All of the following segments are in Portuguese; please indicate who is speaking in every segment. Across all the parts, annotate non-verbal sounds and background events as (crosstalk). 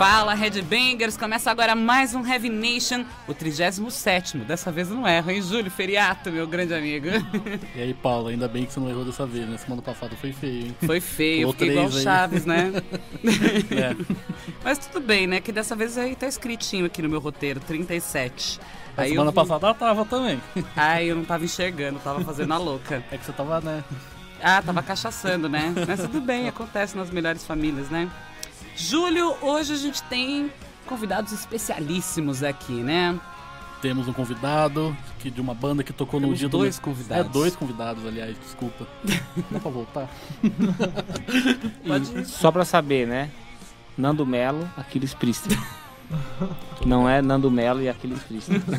Speaker 1: Fala, Headbangers! Começa agora mais um Heavy Nation, o 37. Dessa vez eu não erro, hein? Júlio Feriato, meu grande amigo. (laughs)
Speaker 2: E aí, Paulo, ainda bem que você não errou dessa vez, né? Semana passada foi feio, hein?
Speaker 1: Foi feio,
Speaker 2: Pulou
Speaker 1: fiquei igual
Speaker 2: aí.
Speaker 1: Chaves, né? (laughs)
Speaker 2: É. (laughs)
Speaker 1: Mas tudo bem, né? Que dessa vez aí tá escritinho aqui no meu roteiro, 37.
Speaker 2: A
Speaker 1: Aí
Speaker 2: semana
Speaker 1: eu,
Speaker 2: passada tava também.
Speaker 1: Ai, eu não tava enxergando, tava fazendo a louca.
Speaker 2: É que você tava, né?
Speaker 1: Ah, tava cachaçando, né? Mas tudo bem, acontece nas melhores famílias, né? Júlio, hoje a gente tem convidados especialíssimos aqui, né?
Speaker 2: Temos um convidado que, de uma banda que tocou no
Speaker 1: Temos
Speaker 2: dia
Speaker 1: dois
Speaker 2: do.
Speaker 1: convidados.
Speaker 2: É, dois convidados, aliás, desculpa. Dá pra voltar?
Speaker 3: E só pra saber, né? Nando Melo, Aquiles Priester. Não é Nando Melo e Aquiles Priester. (laughs)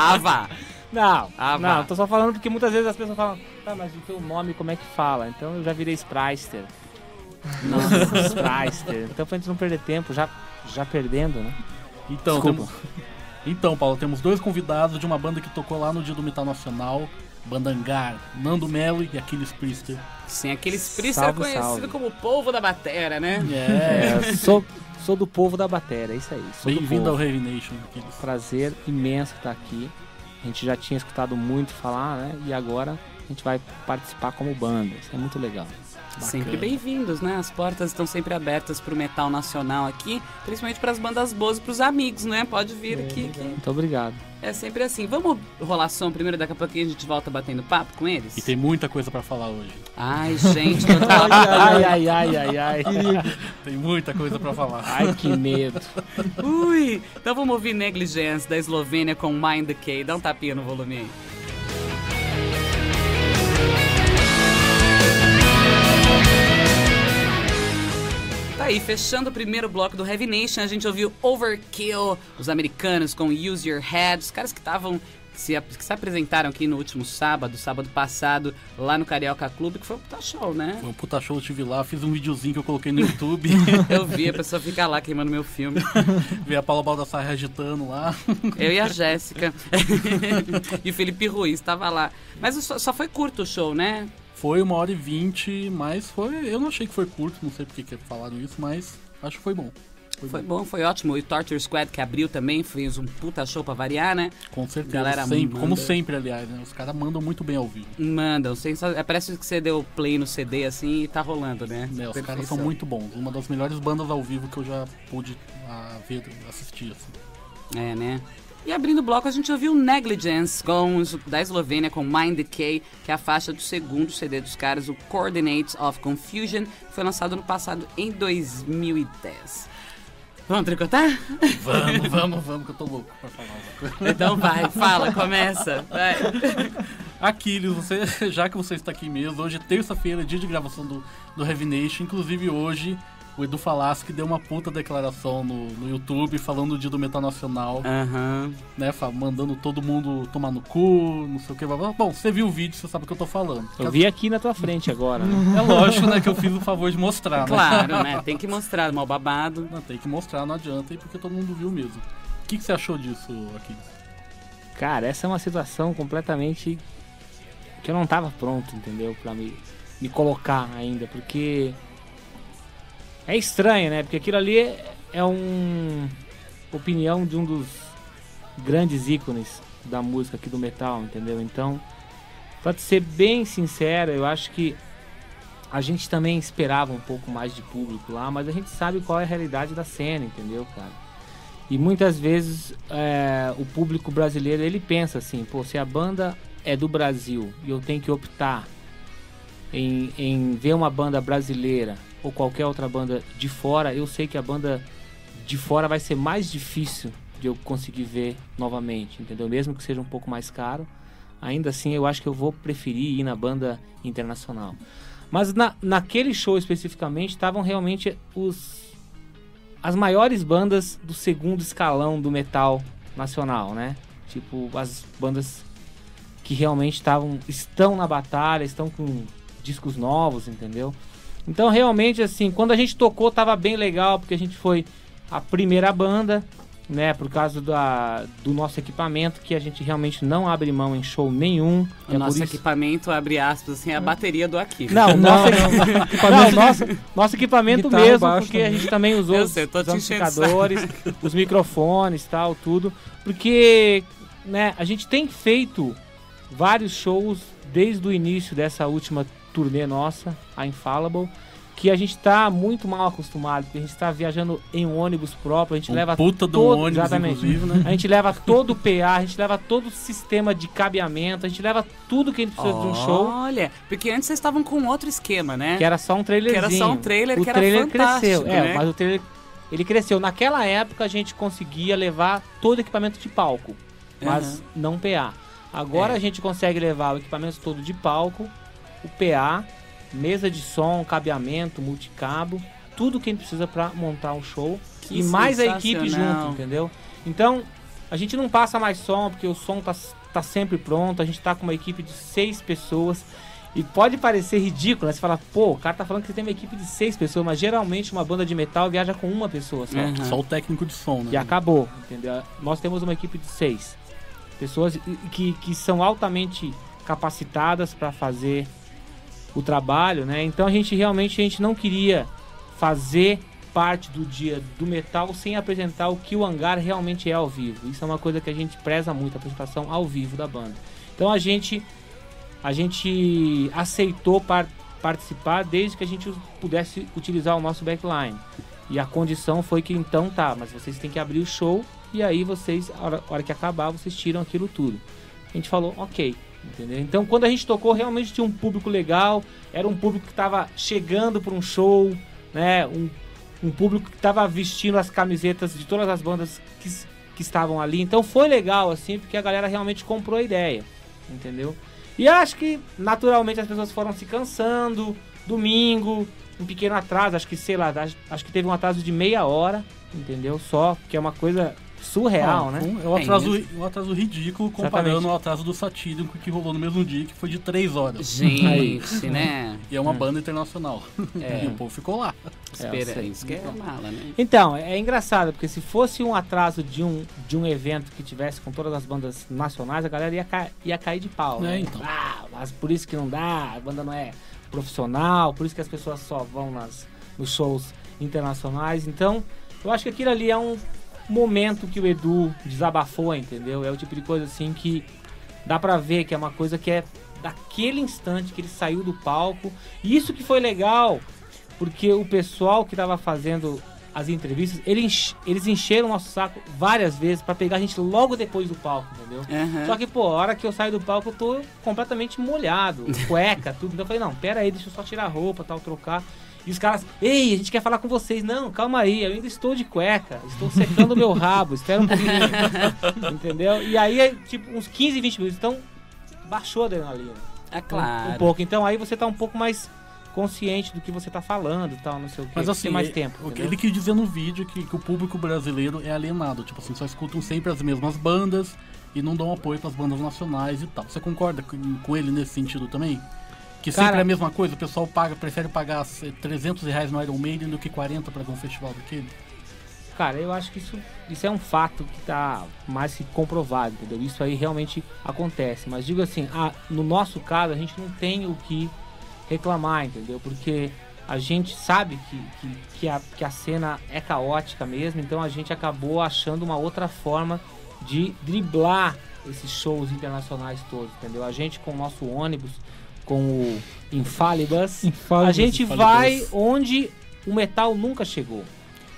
Speaker 1: Ah, vá!
Speaker 3: Não,
Speaker 1: Ah,
Speaker 3: não, tô só falando porque muitas vezes as pessoas falam, tá, mas o teu nome como é que fala? Então eu já virei Sprister. Não, (laughs) Sprister. Então pra gente não perder tempo, já, já perdendo, né?
Speaker 2: Então,
Speaker 3: Desculpa.
Speaker 2: temos... então, Paulo, temos dois convidados de uma banda que tocou lá no dia do Metal Nacional. Banda Angar, Nando Melo e Aquiles Priester.
Speaker 1: Sim, aqueles Priester
Speaker 3: Salve,
Speaker 1: conhecido
Speaker 3: salve.
Speaker 1: como o povo da batera, né?
Speaker 2: É,
Speaker 3: É, sou, sou do povo da bateria, é isso aí.
Speaker 2: Bem-vindo ao. Heavy Nation, Aquiles.
Speaker 3: Prazer imenso estar aqui. A gente já tinha escutado muito falar, né? E agora a gente vai participar como banda. Isso é muito legal.
Speaker 1: Sempre bem-vindos, né? As portas estão sempre abertas pro metal nacional aqui, principalmente pras bandas boas e pros amigos, né? Pode vir aqui, que
Speaker 3: Muito obrigado.
Speaker 1: é sempre assim. Vamos rolar som primeiro, daqui a pouquinho a gente volta batendo papo com eles?
Speaker 2: E tem muita coisa pra falar hoje.
Speaker 1: Ai, gente, (laughs) ela...
Speaker 3: Ai, ai, ai, ai, ai.
Speaker 2: Tem muita coisa pra falar.
Speaker 3: Ai, que medo.
Speaker 1: Ui! Então vamos ouvir Negligence da Eslovênia com Mind Decay. Dá um tapinha no volume aí. Aí, fechando o primeiro bloco do Heavy Nation, a gente ouviu Overkill, os americanos com Use Your Head, os caras que estavam. Se, que se apresentaram aqui no último sábado, sábado passado, lá no Carioca Clube, que foi um puta show, né?
Speaker 2: Foi um puta show, eu estive lá, fiz um videozinho que eu coloquei no YouTube. (laughs)
Speaker 1: Eu vi a pessoa ficar lá queimando meu filme. (laughs)
Speaker 2: Vi a Paula Baldassarre agitando lá. (laughs)
Speaker 1: Eu e a Jéssica. e o Felipe Ruiz tava lá. Mas só, só foi curto o show, né?
Speaker 2: Foi uma hora e vinte, mas foi. Eu não achei que foi curto, não sei porque que falaram isso, mas acho que foi bom. Foi,
Speaker 1: Foi
Speaker 2: bom.
Speaker 1: bom, foi ótimo. E o Torture Squad que abriu também, fez um puta show pra variar, né?
Speaker 2: Com certeza.
Speaker 1: Galera
Speaker 2: sempre,
Speaker 1: manda.
Speaker 2: como sempre, aliás, né? Os caras mandam muito bem ao vivo.
Speaker 1: Mandam, é, parece que você deu play no CD assim e tá rolando, né?
Speaker 2: Né, os caras são muito bons. Uma das melhores bandas ao vivo que eu já pude ah, ver, assistir. Assim.
Speaker 1: É, né? E abrindo o bloco a gente ouviu Negligence com, da Eslovênia com Mind Decay, que é a faixa do segundo CD dos caras, o Coordinates of Confusion, que foi lançado no passado em 2010. Vamos tricotar?
Speaker 2: Vamos, (laughs) vamos, vamos, que eu tô louco pra falar uma coisa.
Speaker 1: Então vai, fala, começa. Vai. (laughs)
Speaker 2: Aquiles, você, já que você está aqui mesmo, hoje é terça-feira, dia de gravação do, do Heavy Nation. Inclusive hoje, o Edu Falaschi deu uma puta declaração no, no YouTube falando do dia do Metal Nacional,
Speaker 1: Aham.
Speaker 2: né? Mandando todo mundo tomar no cu, não sei o que. blá, blá. Bom, você viu o vídeo, você sabe o que eu tô falando.
Speaker 3: Eu vi aqui na tua frente agora. Né?
Speaker 2: É lógico, né, que eu fiz o favor de mostrar, né?
Speaker 1: Claro, né? Tem que mostrar mal babado.
Speaker 2: Não, tem que mostrar, não adianta, e porque todo mundo viu mesmo. O que, que você achou disso, Aquiles?
Speaker 3: Cara, essa é uma situação completamente que eu não tava pronto, entendeu? Pra me, me colocar ainda, porque é estranho, né? Porque aquilo ali é, um opinião de um dos grandes ícones da música aqui do metal, entendeu? Então, pra ser bem sincero, eu acho que a gente também esperava um pouco mais de público lá, mas a gente sabe qual é a realidade da cena, entendeu, cara? E muitas vezes é, o público brasileiro ele pensa assim, pô, se a banda é do Brasil e eu tenho que optar em, em ver uma banda brasileira ou qualquer outra banda de fora, eu sei que a banda de fora vai ser mais difícil de eu conseguir ver novamente, entendeu? Mesmo que seja um pouco mais caro, ainda assim eu acho que eu vou preferir ir na banda internacional. Mas na, naquele show especificamente estavam realmente os as maiores bandas do segundo escalão do metal nacional, né? Tipo, as bandas que realmente estavam estão na batalha, estão com discos novos, entendeu? Então, realmente, assim, quando a gente tocou, tava bem legal, porque a gente foi a primeira banda, né? Por causa da, do nosso equipamento, que a gente realmente não abre mão em show nenhum.
Speaker 1: O
Speaker 3: É
Speaker 1: nosso equipamento, abre aspas, assim, é a bateria do Aqui.
Speaker 3: Não, (laughs)
Speaker 4: Não,
Speaker 3: nosso,
Speaker 4: não.
Speaker 3: não, nosso, nosso equipamento
Speaker 4: Guitarra,
Speaker 3: mesmo,
Speaker 4: baixo
Speaker 3: porque a
Speaker 4: também.
Speaker 3: gente também usou os,
Speaker 1: sei,
Speaker 3: os
Speaker 1: te enchendo o
Speaker 3: amplificadores, (laughs) os microfones tal, tudo. Porque né, a gente tem feito vários shows desde o início dessa última turnê nossa, a Infallible, que a gente tá muito mal acostumado, porque a gente tá viajando em um ônibus próprio, a gente
Speaker 2: Um
Speaker 3: leva
Speaker 2: puta do
Speaker 3: todo-
Speaker 2: ônibus,
Speaker 3: exatamente.
Speaker 2: inclusive, né?
Speaker 3: a gente leva todo o PA, a gente leva todo o sistema de cabeamento, a gente leva tudo que a gente precisa de um show.
Speaker 1: Olha, porque antes vocês estavam com outro esquema, né?
Speaker 3: Que era só um trailerzinho.
Speaker 1: Que era só um trailer
Speaker 3: o
Speaker 1: que era
Speaker 3: trailer
Speaker 1: fantástico,
Speaker 3: cresceu. É,
Speaker 1: né?
Speaker 3: mas o trailer ele cresceu. Naquela época a gente conseguia levar todo o equipamento de palco, mas
Speaker 1: Aham.
Speaker 3: não PA. Agora
Speaker 1: É.
Speaker 3: a gente consegue levar o equipamento todo de palco, o PA, mesa de som, cabeamento, multicabo, tudo que a gente precisa para montar o show
Speaker 1: Que
Speaker 3: e mais a equipe junto, entendeu? Então, a gente não passa mais som, porque o som tá, tá sempre pronto, a gente tá com uma equipe de seis pessoas. E pode parecer ridículo, né? Você fala, pô, o cara tá falando que tem uma equipe de seis pessoas, mas geralmente uma banda de metal viaja com uma pessoa só.
Speaker 1: Aham.
Speaker 2: Só o técnico de som, né?
Speaker 3: E acabou, entendeu? Nós temos uma equipe de seis pessoas que, que são altamente capacitadas para fazer o trabalho, né? Então a gente realmente a gente não queria fazer parte do dia do metal sem apresentar o que o hangar realmente é ao vivo. Isso é uma coisa que a gente preza muito, a apresentação ao vivo da banda. Então a gente a gente aceitou par- participar desde que a gente pudesse utilizar o nosso backline. E a condição foi que então tá, mas vocês têm que abrir o show e aí vocês, a hora, a hora que acabar, vocês tiram aquilo tudo. A gente falou, ok, entendeu? Então quando a gente tocou, realmente tinha um público legal, era um público que estava chegando para um show, né? Um, um público que estava vestindo as camisetas de todas as bandas que, que estavam ali. Então foi legal, assim, porque a galera realmente comprou a ideia, entendeu? E acho que naturalmente as pessoas foram se cansando. Domingo, um pequeno atraso, acho que sei lá, acho que teve um atraso de meia hora, entendeu? Só, que é uma coisa surreal,
Speaker 2: Ah,
Speaker 3: né?
Speaker 2: um- É um
Speaker 1: É
Speaker 2: atraso, um atraso ridículo comparando
Speaker 3: Exatamente.
Speaker 2: ao atraso do Satírico que rolou no mesmo dia, que foi de 3 horas.
Speaker 1: Gente, (laughs) né?
Speaker 2: E é uma banda internacional.
Speaker 1: É. (laughs)
Speaker 2: E o povo ficou lá.
Speaker 1: Espera,
Speaker 3: sei.
Speaker 1: isso que é mala, né?
Speaker 3: Então, é engraçado, porque se fosse um atraso de um, de um evento que tivesse com todas as bandas nacionais, a galera ia, ca- ia cair de pau.
Speaker 2: É,
Speaker 3: né?
Speaker 2: então.
Speaker 3: Ah, mas por isso que não dá, a banda não é profissional, por isso que as pessoas só vão nas, nos shows internacionais. Então, eu acho que aquilo ali é um momento que o Edu desabafou, entendeu? É o tipo de coisa assim que dá pra ver que é uma coisa que é daquele instante que ele saiu do palco. E isso que foi legal, porque o pessoal que tava fazendo as entrevistas, ele enche- eles encheram o nosso saco várias vezes pra pegar a gente logo depois do palco, entendeu?
Speaker 1: Aham.
Speaker 3: Só que, pô, a hora que eu saio do palco, eu tô completamente molhado, (laughs) cueca, tudo. Então eu falei, não, pera aí, deixa eu só tirar a roupa, tal, trocar. E os caras, ei, a gente quer falar com vocês. Não, calma aí, eu ainda estou de cueca, estou secando o meu rabo, espera um pouquinho. (laughs) Entendeu? E aí, tipo, uns 15, 20 minutos, então baixou a adrenalina.
Speaker 1: É
Speaker 3: Um-
Speaker 1: claro.
Speaker 3: Um, pouco. Então aí você tá um pouco mais consciente do que você tá falando e tal, não sei o que.
Speaker 2: Mas assim,
Speaker 3: tem mais
Speaker 2: é-
Speaker 3: tempo.
Speaker 2: o que
Speaker 3: entendeu?
Speaker 2: ele quis dizer no vídeo que, que o público brasileiro é alienado. Tipo assim, só escutam sempre as mesmas bandas e não dão apoio pras bandas nacionais e tal. Você concorda com, com ele nesse sentido também? Que
Speaker 3: Cara-
Speaker 2: sempre é a mesma coisa, o pessoal paga, prefere pagar eh, 300 reais no Iron Maiden do que 40 pra ver um festival daquele.
Speaker 3: Cara, eu acho que isso, isso é um fato que tá mais que comprovado, entendeu? Isso aí realmente acontece. Mas digo assim, ah, no nosso caso, a gente não tem o que reclamar, entendeu? Porque a gente sabe que, que, que, a, que a cena é caótica mesmo, então a gente acabou achando uma outra forma de driblar esses shows internacionais todos, entendeu? A gente com o nosso ônibus, com o Infalibus, a gente
Speaker 2: Infalibus.
Speaker 3: vai onde o metal nunca chegou.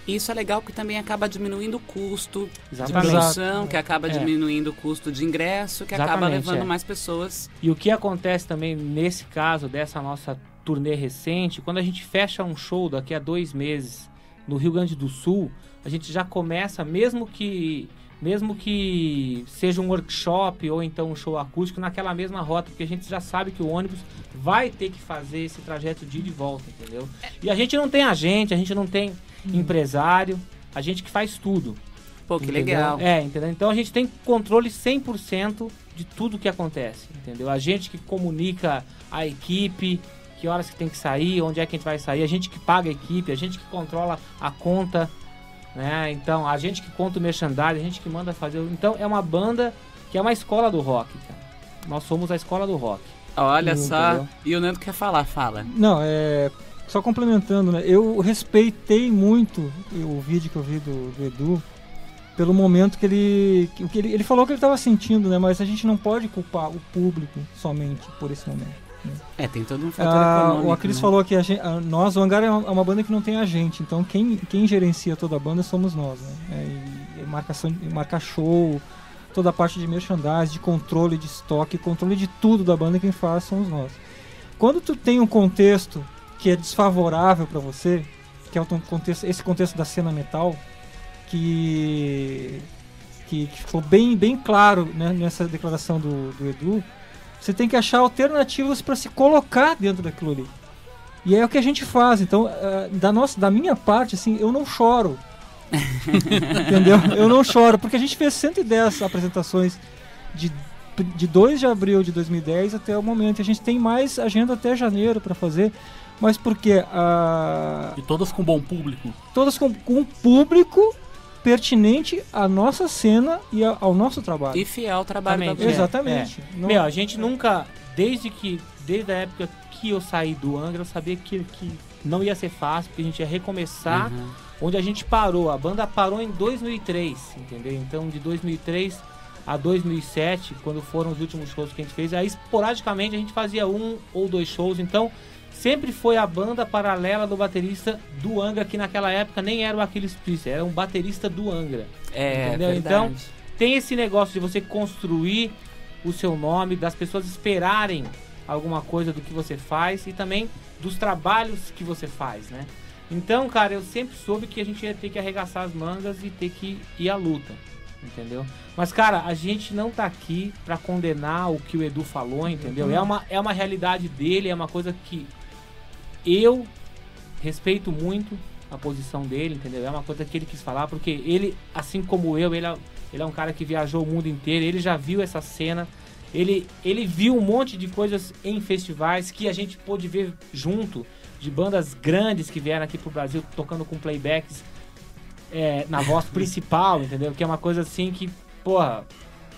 Speaker 1: Isso é legal porque também acaba diminuindo o custo
Speaker 3: Exatamente.
Speaker 1: de produção, que acaba
Speaker 3: É.
Speaker 1: diminuindo o custo de ingresso, que acaba
Speaker 3: Exatamente,
Speaker 1: levando
Speaker 3: é.
Speaker 1: mais pessoas.
Speaker 3: E o que acontece também nesse caso dessa nossa turnê recente, quando a gente fecha um show daqui a dois meses no Rio Grande do Sul, a gente já começa, mesmo que mesmo que seja um workshop ou então um show acústico, naquela mesma rota, porque a gente já sabe que o ônibus vai ter que fazer esse trajeto de ida e volta, entendeu? E a gente não tem agente, a gente não tem empresário, a gente que faz tudo.
Speaker 1: Pô, que
Speaker 3: Entendeu?
Speaker 1: legal.
Speaker 3: É, entendeu? Então a gente tem controle 100% de tudo que acontece, entendeu? A gente que comunica a equipe, que horas que tem que sair, onde é que a gente vai sair, a gente que paga a equipe, a gente que controla a conta, né? Então, a gente que conta o merchandising, a gente que manda fazer. Então, é uma banda que é uma escola do rock, cara. Nós somos a escola do rock.
Speaker 1: Olha só.
Speaker 3: Entendeu?
Speaker 1: E o Nando quer falar, fala.
Speaker 4: Não, é. Só complementando, né? Eu respeitei muito o vídeo que eu vi do, do Edu pelo momento que ele. Que ele, ele falou que ele estava sentindo, né? Mas a gente não pode culpar o público somente por esse momento.
Speaker 1: É, tem todo um fator
Speaker 4: Ah,
Speaker 1: econômico.
Speaker 4: o Aquiles
Speaker 1: né?
Speaker 4: falou que a gente, a- nós, o Hangar é uma, é banda que não tem agente, então quem, quem gerencia toda a banda somos nós, né? É, e, e marcação, marcar show, toda a parte de merchandising, de controle de estoque, controle de tudo da banda, quem faz somos nós. Quando tu tem um contexto que é desfavorável para você, que é o contexto, esse contexto da cena metal, que, que, que ficou bem, bem claro né, nessa declaração do, do Edu, você tem que achar alternativas para se colocar dentro daquilo ali. E é o que a gente faz. Então, eh, da, nossa, da minha parte, assim, eu não choro. (laughs) Entendeu? Eu não choro, porque a gente fez 110 apresentações de, de 2 de abril de 2010 até o momento. E a gente tem mais agenda até janeiro para fazer. Mas porque ah,
Speaker 2: E todas com bom público.
Speaker 4: todas com, com público pertinente à nossa cena e ao nosso trabalho.
Speaker 1: E fiel ao trabalho da
Speaker 3: Exatamente, é.
Speaker 4: Não-
Speaker 3: Meu, a gente nunca, desde que, desde a época que eu saí do Angra, eu sabia que, que não ia ser fácil, porque a gente ia recomeçar
Speaker 1: Uhum.
Speaker 3: onde a gente parou. A banda parou em 2003, entendeu? Então, de 2003 a 2007, quando foram os últimos shows que a gente fez, aí esporadicamente a gente fazia um ou dois shows. Então, sempre foi a banda paralela do baterista do Angra, que naquela época nem era o Aquiles Priester, era um baterista do Angra.
Speaker 1: É,
Speaker 3: Entendeu?
Speaker 1: verdade.
Speaker 3: tem esse negócio de você construir o seu nome, das pessoas esperarem alguma coisa do que você faz e também dos trabalhos que você faz, né? Então, cara, eu sempre soube que a gente ia ter que arregaçar as mangas e ter que ir à luta, entendeu? Mas, cara, a gente não tá aqui pra condenar o que o Edu falou, entendeu? É, uma, é uma realidade dele, é uma coisa que eu respeito muito a posição dele, entendeu? É uma coisa que ele quis falar, porque ele, assim como eu, ele é, ele é um cara que viajou o mundo inteiro, ele já viu essa cena, ele, ele viu um monte de coisas em festivais que a gente pôde ver junto, de bandas grandes que vieram aqui pro Brasil tocando com playbacks é, na voz (laughs) principal, entendeu? Que é uma coisa assim que, porra,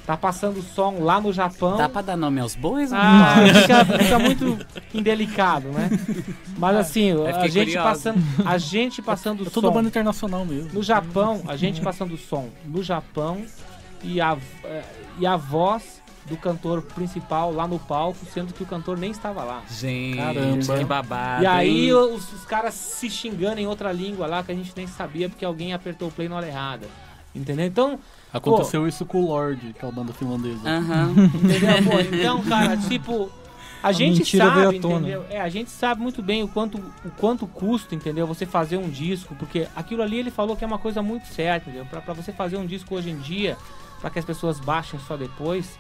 Speaker 3: tá passando som lá no Japão.
Speaker 1: Dá pra dar nome aos bois?
Speaker 3: Ah,
Speaker 1: não?
Speaker 3: fica, fica muito indelicado, né? Mas assim,
Speaker 1: Eu
Speaker 3: a gente
Speaker 1: curiosa.
Speaker 3: passando, a gente (laughs) passando
Speaker 2: É
Speaker 3: som
Speaker 2: banda internacional mesmo.
Speaker 3: no Japão, a gente passando som no Japão e a eh, e a voz do cantor principal lá no palco, sendo que o cantor nem estava lá.
Speaker 1: Gente,
Speaker 2: Caramba.
Speaker 1: que babado.
Speaker 3: e aí
Speaker 1: hein?
Speaker 3: os, os caras se xingando em outra língua lá que a gente nem sabia porque alguém apertou o play na hora errada. Entendeu? Então,
Speaker 2: Aconteceu isso com o Lorde, que é a banda finlandesa.
Speaker 1: Aham. (laughs)
Speaker 3: Entendeu? Pô, então, cara, tipo, a,
Speaker 4: A
Speaker 3: gente sabe, entendeu? É, a gente sabe muito bem o quanto, o quanto custa, entendeu? Você fazer um disco, porque aquilo ali ele falou que é uma coisa muito certa, entendeu? Pra, pra você fazer um disco hoje em dia, pra que as pessoas baixem só depois,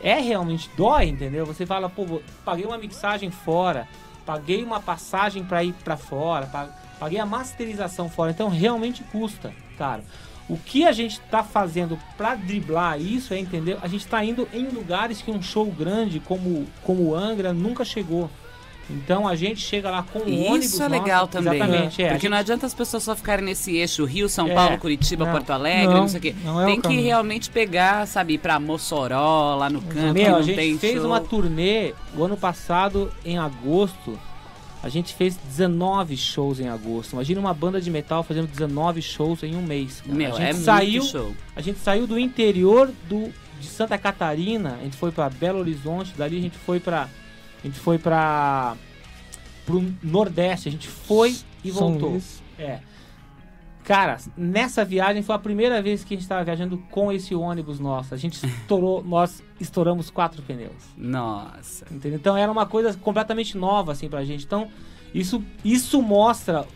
Speaker 3: é realmente dói, entendeu? Você fala, pô, paguei uma mixagem fora, paguei uma passagem pra ir pra fora, pa- paguei a masterização fora, então realmente custa, cara. O que a gente tá fazendo pra driblar isso é entender, a gente tá indo em lugares que um show grande como como o Angra nunca chegou. Então a gente chega lá com um
Speaker 1: E
Speaker 3: ônibus
Speaker 1: Isso é
Speaker 3: nosso-
Speaker 1: legal também.
Speaker 3: Exatamente, é.
Speaker 1: Porque
Speaker 3: gente-
Speaker 1: não adianta as pessoas só ficarem nesse eixo Rio, São
Speaker 3: É,
Speaker 1: Paulo, Curitiba,
Speaker 3: não,
Speaker 1: Porto Alegre, não,
Speaker 4: não,
Speaker 1: sei o quê.
Speaker 4: não é o
Speaker 1: tem que
Speaker 4: caminho.
Speaker 1: realmente pegar, sabe, ir pra Mossoró, lá no canto,
Speaker 3: Meu, a gente fez
Speaker 1: show.
Speaker 3: uma turnê o ano passado, em agosto. A gente fez 19 shows em agosto. Imagina uma banda de metal fazendo 19 shows em um mês. cara.
Speaker 1: Meu,
Speaker 3: a gente
Speaker 1: é
Speaker 3: saiu,
Speaker 1: muito show.
Speaker 3: a gente saiu do interior do, de Santa Catarina, a gente foi pra Belo Horizonte, dali a gente foi pra a gente foi para pro Nordeste, a gente foi e
Speaker 4: São
Speaker 3: voltou.
Speaker 4: Luís.
Speaker 3: É. Cara, nessa viagem foi a primeira vez que a gente tava viajando com esse ônibus nosso. A gente estourou, (laughs) nós estouramos quatro pneus.
Speaker 1: Nossa.
Speaker 3: Entendeu? Então era uma coisa completamente nova assim pra gente. Então, isso isso mostra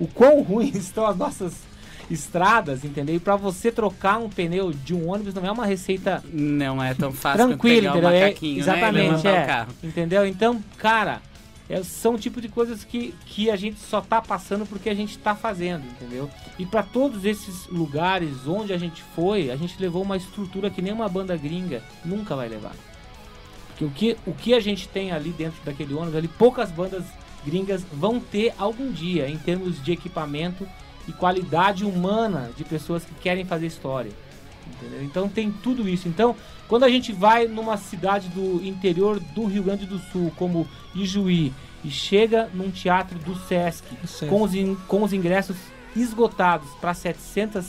Speaker 3: o quão (laughs) ruins estão as nossas estradas, entendeu? E pra você trocar um pneu de um ônibus não é uma receita
Speaker 1: Não é tão fácil
Speaker 3: tranquila, entendeu? É,
Speaker 1: né?
Speaker 3: exatamente,
Speaker 1: levantar
Speaker 3: é. Entendeu? Então, cara, é, são o tipo de coisas que, que a gente só tá passando porque a gente tá fazendo, entendeu? E pra todos esses lugares onde a gente foi, a gente levou uma estrutura que nenhuma banda gringa nunca vai levar. Que o, que o que a gente tem ali dentro daquele ônibus, ali, poucas bandas gringas vão ter algum dia, em termos de equipamento e qualidade humana de pessoas que querem fazer história. Entendeu? Então tem tudo isso. Então, quando a gente vai numa cidade do interior do Rio Grande do Sul, como Ijuí, e chega num teatro do Sesc,
Speaker 4: Sesc.
Speaker 3: Com, os in- com os ingressos esgotados para 700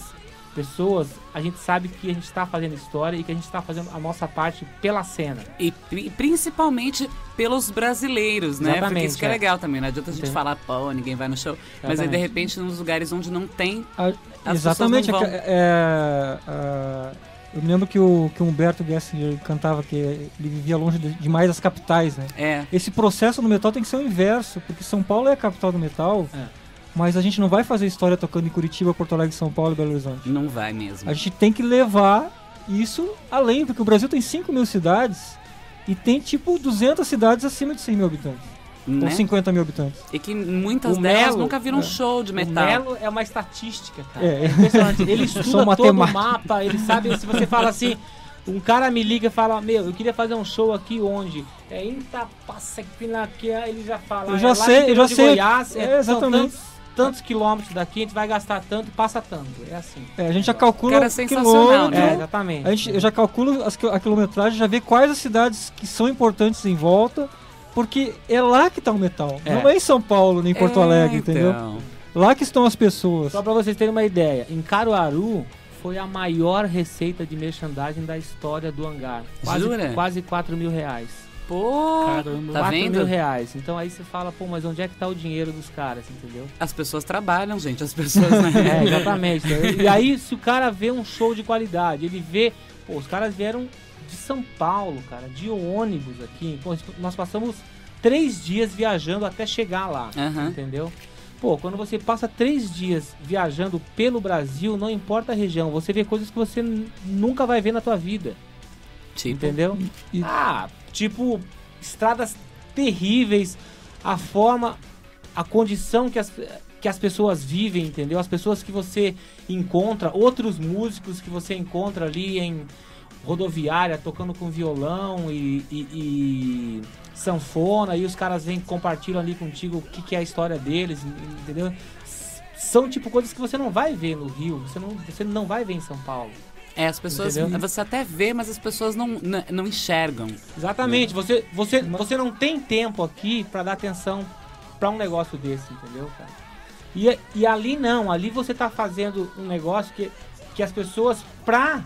Speaker 3: pessoas, a gente sabe que a gente está fazendo história e que a gente está fazendo a nossa parte pela cena.
Speaker 1: E pri- principalmente pelos brasileiros, né? Porque
Speaker 3: Exatamente,
Speaker 1: isso que é
Speaker 3: é.
Speaker 1: legal também. Não adianta a gente
Speaker 3: Entendi.
Speaker 1: falar, pô, ninguém vai no show. Mas aí, de
Speaker 3: Exatamente.
Speaker 1: repente, nos lugares onde não tem,
Speaker 4: A-
Speaker 1: As
Speaker 4: exatamente.
Speaker 1: pessoas não
Speaker 4: é- é- a- eu me lembro que o, que o Humberto Gessinger cantava que ele vivia longe de- demais das capitais, né?
Speaker 1: é.
Speaker 4: Esse processo no metal tem que ser o inverso, porque São Paulo é a capital do metal,
Speaker 3: É.
Speaker 4: mas a gente não vai fazer história tocando em Curitiba, Porto Alegre, São Paulo e Belo Horizonte.
Speaker 1: Não vai mesmo.
Speaker 4: A gente tem que levar isso além, porque o Brasil tem 5 mil cidades e tem tipo 200 cidades acima de 100 mil habitantes,
Speaker 1: Né?
Speaker 4: ou 50 mil habitantes.
Speaker 1: E que muitas
Speaker 3: O
Speaker 1: delas
Speaker 3: Melo,
Speaker 1: nunca viram um
Speaker 4: é.
Speaker 1: show de
Speaker 3: O
Speaker 1: metal.
Speaker 3: Melo é uma estatística, cara.
Speaker 4: É.
Speaker 3: É, impressionante. Ele (laughs) estuda todo o mapa, ele sabe, se você fala assim, um cara me liga e fala, meu, eu queria fazer um show aqui onde? É em Itapaçaquinaquia, ele já fala.
Speaker 4: Eu já
Speaker 3: é
Speaker 4: sei, eu já sei.
Speaker 3: Goiás,
Speaker 4: É,
Speaker 3: é, são
Speaker 4: exatamente.
Speaker 3: tantos, tantos quilômetros daqui, a gente vai gastar tanto, passa tanto. É assim.
Speaker 4: É, a gente já calcula
Speaker 1: Cara, é
Speaker 4: o
Speaker 1: sensacional,
Speaker 4: quilômetro,
Speaker 1: né?
Speaker 3: É, exatamente.
Speaker 4: A gente, eu já calculo as a quilometragem, já vê quais as cidades que são importantes em volta, porque é lá que tá o metal.
Speaker 3: É.
Speaker 4: Não é em São Paulo, nem em Porto
Speaker 1: É,
Speaker 4: Alegre, entendeu?
Speaker 1: então.
Speaker 4: Lá que estão as pessoas.
Speaker 3: Só pra vocês terem uma ideia, em Caruaru foi a maior receita de merchandising da história do hangar. Quase,
Speaker 1: Jura?
Speaker 3: quase 4 mil reais.
Speaker 1: Pô,
Speaker 2: Caramba.
Speaker 1: tá
Speaker 3: 4
Speaker 1: vendo?
Speaker 3: mil reais. Então aí você fala, pô, mas onde é que tá o dinheiro dos caras, entendeu?
Speaker 1: As pessoas trabalham, gente. As pessoas, né? (laughs)
Speaker 3: É, exatamente. e aí, se o cara vê um show de qualidade, ele vê, pô, os caras vieram São Paulo, cara, de ônibus aqui. Pô, nós passamos três dias viajando até chegar lá,
Speaker 1: Aham.
Speaker 3: entendeu? Pô, quando você passa três dias viajando pelo Brasil, não importa a região, você vê coisas que você nunca vai ver na tua vida,
Speaker 1: Tipo,
Speaker 3: entendeu?
Speaker 4: E-
Speaker 3: Ah, tipo, estradas terríveis, a forma, a condição que as, que as pessoas vivem, entendeu? As pessoas que você encontra, outros músicos que você encontra ali em rodoviária tocando com violão e, e- e sanfona, e os caras vêm compartilham ali contigo o que, que é a história deles, entendeu? São tipo coisas que você não vai ver no Rio, você não, você não vai ver em São Paulo.
Speaker 1: é, as pessoas.
Speaker 3: Entendeu?
Speaker 1: Você até vê, mas as pessoas não, não enxergam.
Speaker 3: Exatamente, você, você, você não tem tempo aqui pra dar atenção pra um negócio desse, entendeu, cara? E, e ali não, ali você tá fazendo um negócio que, que as pessoas, pra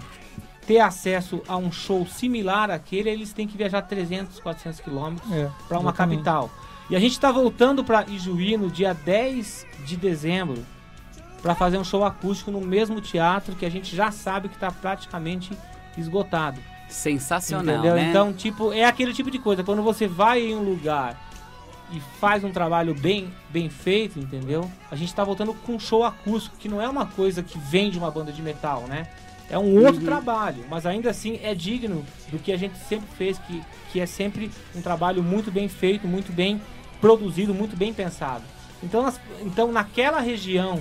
Speaker 3: ter acesso a um show similar àquele, eles têm que viajar 300, 400 quilômetros
Speaker 4: É,
Speaker 3: para uma capital. E a gente tá voltando para Ijuí no dia 10 de dezembro para fazer um show acústico no mesmo teatro que a gente já sabe que tá praticamente esgotado.
Speaker 1: Sensacional,
Speaker 3: Entendeu?
Speaker 1: né?
Speaker 3: Então, tipo, é aquele tipo de coisa. Quando você vai em um lugar e faz um trabalho bem, bem feito, entendeu? A gente tá voltando com um show acústico, que não é uma coisa que vem de uma banda de metal, né? É um outro
Speaker 1: Uhum.
Speaker 3: trabalho, mas ainda assim é digno do que a gente sempre fez, que, que é sempre um trabalho muito bem feito, muito bem produzido, muito bem pensado. Então, então naquela região,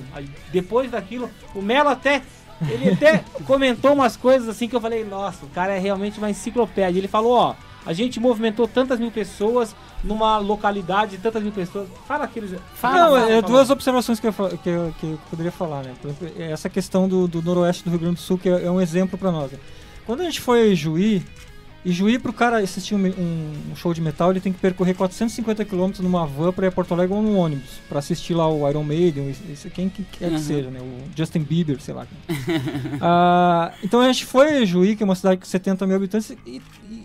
Speaker 3: depois daquilo, o Melo até ele até (laughs) comentou umas coisas assim que eu falei, nossa, o cara é realmente uma enciclopédia. Ele falou, ó, a gente movimentou tantas mil pessoas numa localidade de tantas mil pessoas. Fala aqueles. Fala,
Speaker 4: Não,
Speaker 3: fala,
Speaker 4: é
Speaker 3: fala.
Speaker 4: duas observações que eu, que eu- que eu poderia falar, né? Essa questão do, do noroeste do Rio Grande do Sul, que é, é um exemplo pra nós. né? Quando a gente foi a Juí, e Juí, pro cara assistir um, um- show de metal, ele tem que percorrer 450 km numa van pra ir a Porto Alegre ou num ônibus, pra assistir lá o Iron Maiden, esse- esse- quem que quer
Speaker 1: Uhum.
Speaker 4: que seja, né? O Justin Bieber, sei lá. (laughs) Ah, então a gente foi a Juí, que é uma cidade com 70 mil habitantes, e, e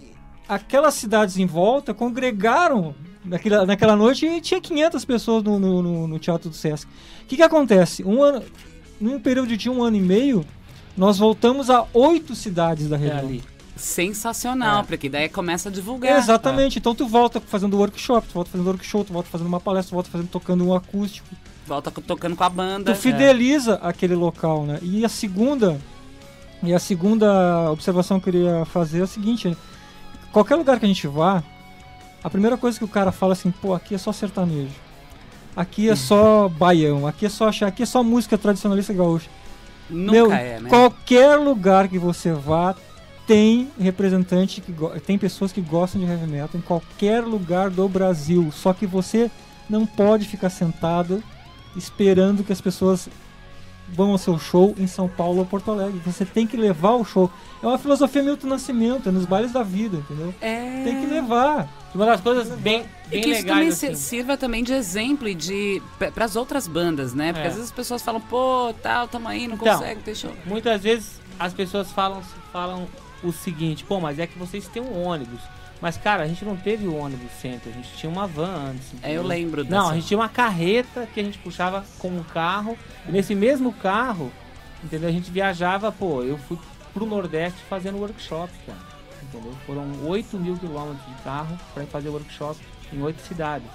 Speaker 4: aquelas cidades em volta congregaram naquela, naquela noite e tinha 500 pessoas no, no, no- Teatro do Sesc. O que, que acontece? Um ano, num período de um ano e meio, nós voltamos a oito cidades da
Speaker 3: É
Speaker 4: região.
Speaker 3: ali.
Speaker 1: Sensacional,
Speaker 3: É.
Speaker 1: porque daí começa a divulgar.
Speaker 4: Exatamente. Então tu volta fazendo workshop, tu volta fazendo workshop, tu volta fazendo uma palestra, tu volta fazendo tocando um acústico.
Speaker 1: Volta tocando com a banda.
Speaker 4: Tu fideliza aquele local, né? E a segunda e a segunda observação que eu queria fazer é a seguinte, qualquer lugar que a gente vá, a primeira coisa que o cara fala assim, pô, aqui é só sertanejo. Aqui é só baião, aqui é só aqui é só música tradicionalista gaúcha.
Speaker 1: Nunca
Speaker 4: Meu,
Speaker 1: é, né?
Speaker 4: Qualquer lugar que você vá tem representante que tem pessoas que gostam de heavy metal em qualquer lugar do Brasil. Só que você não pode ficar sentado esperando que as pessoas vão ao seu show em São Paulo ou Porto Alegre. Você tem que levar o show. É uma filosofia Milton Nascimento, é nos bailes da vida, entendeu?
Speaker 1: É.
Speaker 4: Tem que levar.
Speaker 3: Uma das coisas bem,
Speaker 1: E
Speaker 3: bem
Speaker 1: que isso também
Speaker 3: legais
Speaker 1: se-
Speaker 3: assim.
Speaker 1: sirva também de exemplo e de para as outras bandas, né? Porque
Speaker 3: É.
Speaker 1: às vezes as pessoas falam, pô, tal, tamo aí, não
Speaker 3: Então,
Speaker 1: consegue ter show.
Speaker 3: Muitas vezes as pessoas falam, falam o seguinte, pô, mas é que vocês têm um ônibus. Mas, cara, a gente não teve o ônibus sempre, a gente tinha uma van antes.
Speaker 1: É, eu lembro
Speaker 3: Não,
Speaker 1: dessa.
Speaker 3: a gente tinha uma carreta que a gente puxava com um carro. E nesse mesmo carro, entendeu? A gente viajava, pô, eu fui pro Nordeste fazendo workshop, cara. Entendeu? Foram 8 mil quilômetros de carro para fazer workshop em oito cidades.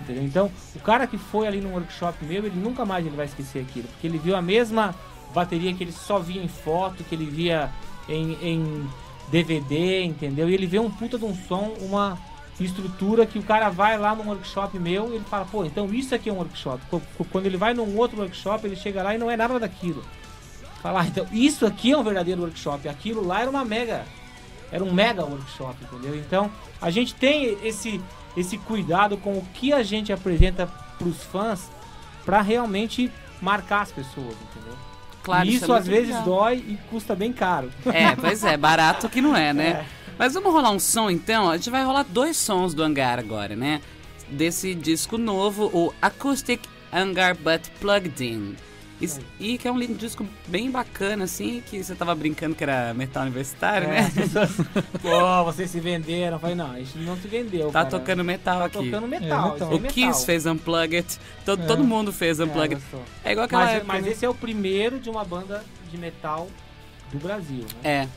Speaker 3: Entendeu? Então, o cara que foi ali no workshop meu, ele nunca mais ele vai esquecer aquilo. Porque ele viu a mesma bateria que ele só via em foto, que ele via em, em DVD, entendeu? E ele vê um puta de um som, uma estrutura que o cara vai lá num workshop meu e ele fala, pô, então isso aqui é um workshop. Qu- qu- Quando ele vai num outro workshop, ele chega lá e não é nada daquilo. Fala, ah, então isso aqui é um verdadeiro workshop. Aquilo lá era uma mega, era um mega workshop, entendeu? Então a gente tem esse, esse cuidado com o que a gente apresenta pros fãs para realmente marcar as pessoas, entendeu?
Speaker 1: Claro,
Speaker 3: e
Speaker 1: isso
Speaker 3: isso
Speaker 1: é
Speaker 3: às vezes
Speaker 1: legal.
Speaker 3: dói e custa bem caro.
Speaker 1: É, pois é, barato que não é, né? Mas vamos rolar um som então? A gente vai rolar dois sons do Hangar agora, né? Desse disco novo, o Acoustic Hangar But Plugged In. Isso- E que é um disco bem bacana, assim, que você tava brincando que era metal universitário,
Speaker 3: É,
Speaker 1: né?
Speaker 3: as pessoas, Pô, vocês se venderam. Eu falei, não, a gente não se vendeu.
Speaker 1: Tá
Speaker 3: cara.
Speaker 1: tocando metal
Speaker 3: Tá
Speaker 1: aqui.
Speaker 3: tocando metal.
Speaker 4: É, metal.
Speaker 3: isso
Speaker 1: O
Speaker 3: é metal.
Speaker 1: Kiss fez Unplugged, todo,
Speaker 4: É.
Speaker 1: todo mundo fez
Speaker 3: É,
Speaker 1: Unplugged.
Speaker 3: gostou.
Speaker 1: É, igual aquela
Speaker 3: mas,
Speaker 1: época,
Speaker 3: mas
Speaker 1: né?
Speaker 3: esse é o primeiro de uma banda de metal do Brasil, né?
Speaker 1: É,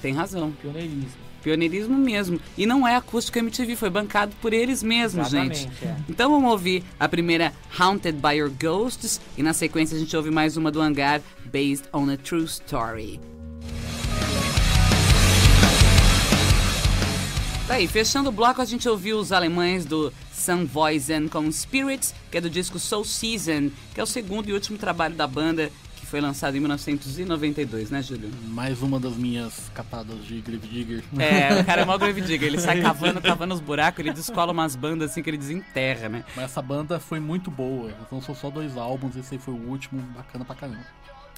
Speaker 1: tem razão.
Speaker 3: Pioneirismo.
Speaker 1: Pioneirismo mesmo. E não é acústico MTV, foi bancado por eles mesmos, gente.
Speaker 3: Exatamente, é.
Speaker 1: Então vamos ouvir a primeira Haunted by Your Ghosts e na sequência a gente ouve mais uma do Hangar, Based on a True Story. Tá aí, fechando o bloco a gente ouviu os alemães do Sunvoisen com Spirits, que é do disco Soul Season, que é o segundo e último trabalho da banda foi lançado em 1992, né, Júlio?
Speaker 2: Mais uma das minhas catadas de Grave Digger.
Speaker 1: É, o cara é mó (laughs) grave digger, ele sai cavando, cavando os buracos, ele descola umas bandas assim que ele desenterra, né?
Speaker 2: Mas essa banda foi muito boa. Então são só dois álbuns, esse aí foi o último, bacana pra caramba.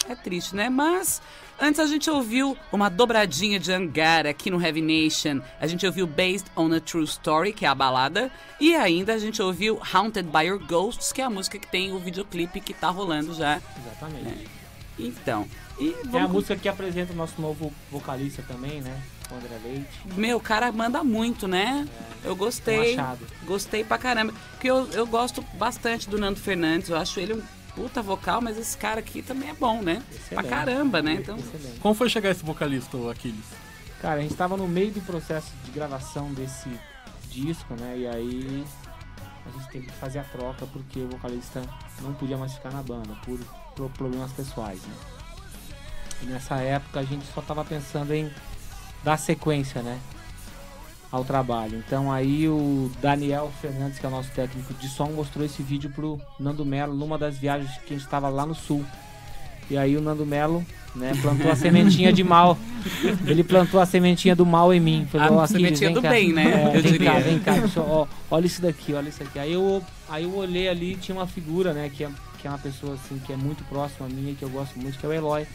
Speaker 1: É triste, né? Mas antes a gente ouviu uma dobradinha de Hangar aqui no Heavy Nation. A gente ouviu Based on a True Story, que é a balada. E ainda a gente ouviu Haunted by Your Ghosts, que é a música que tem o videoclipe que tá rolando já.
Speaker 3: Exatamente.
Speaker 1: Então. E
Speaker 3: É a música que apresenta o nosso novo vocalista também, né? O André Leite.
Speaker 1: Meu, o cara manda muito, né? Eu
Speaker 3: Um
Speaker 1: gostei.
Speaker 3: achado.
Speaker 1: Gostei pra caramba. Porque eu, eu gosto bastante do Nando Fernandes. Eu acho ele um puta vocal, mas esse cara aqui também é bom, né? Pra
Speaker 3: Excelente.
Speaker 1: caramba, né? Então.
Speaker 3: Excelente.
Speaker 2: Como foi chegar esse vocalista, o Aquiles?
Speaker 3: Cara, a gente tava no meio do processo de gravação desse disco, né? E aí a gente teve que fazer a troca porque o vocalista não podia mais ficar na banda por, por problemas pessoais, né? Nessa época a gente só tava pensando em dar sequência, né? Ao trabalho. Então aí o Daniel Fernandes, que é o nosso técnico de som, mostrou esse vídeo pro Nando Melo numa das viagens que a gente tava lá no sul. E aí o Nando Melo, né, plantou a sementinha de mal. (laughs) Ele plantou a sementinha do mal em mim. Falou,
Speaker 1: A
Speaker 3: "Ó, Aquiles,
Speaker 1: sementinha
Speaker 3: vem
Speaker 1: do
Speaker 3: cá."
Speaker 1: bem, né?
Speaker 3: É,
Speaker 1: Eu
Speaker 3: vem
Speaker 1: diria.
Speaker 3: cá, vem cá, ó, olha isso daqui, olha isso aqui. Aí eu, aí eu olhei ali, tinha uma figura, né, que é, que é uma pessoa assim que é muito próxima a mim, que eu gosto muito, que é o Eloy.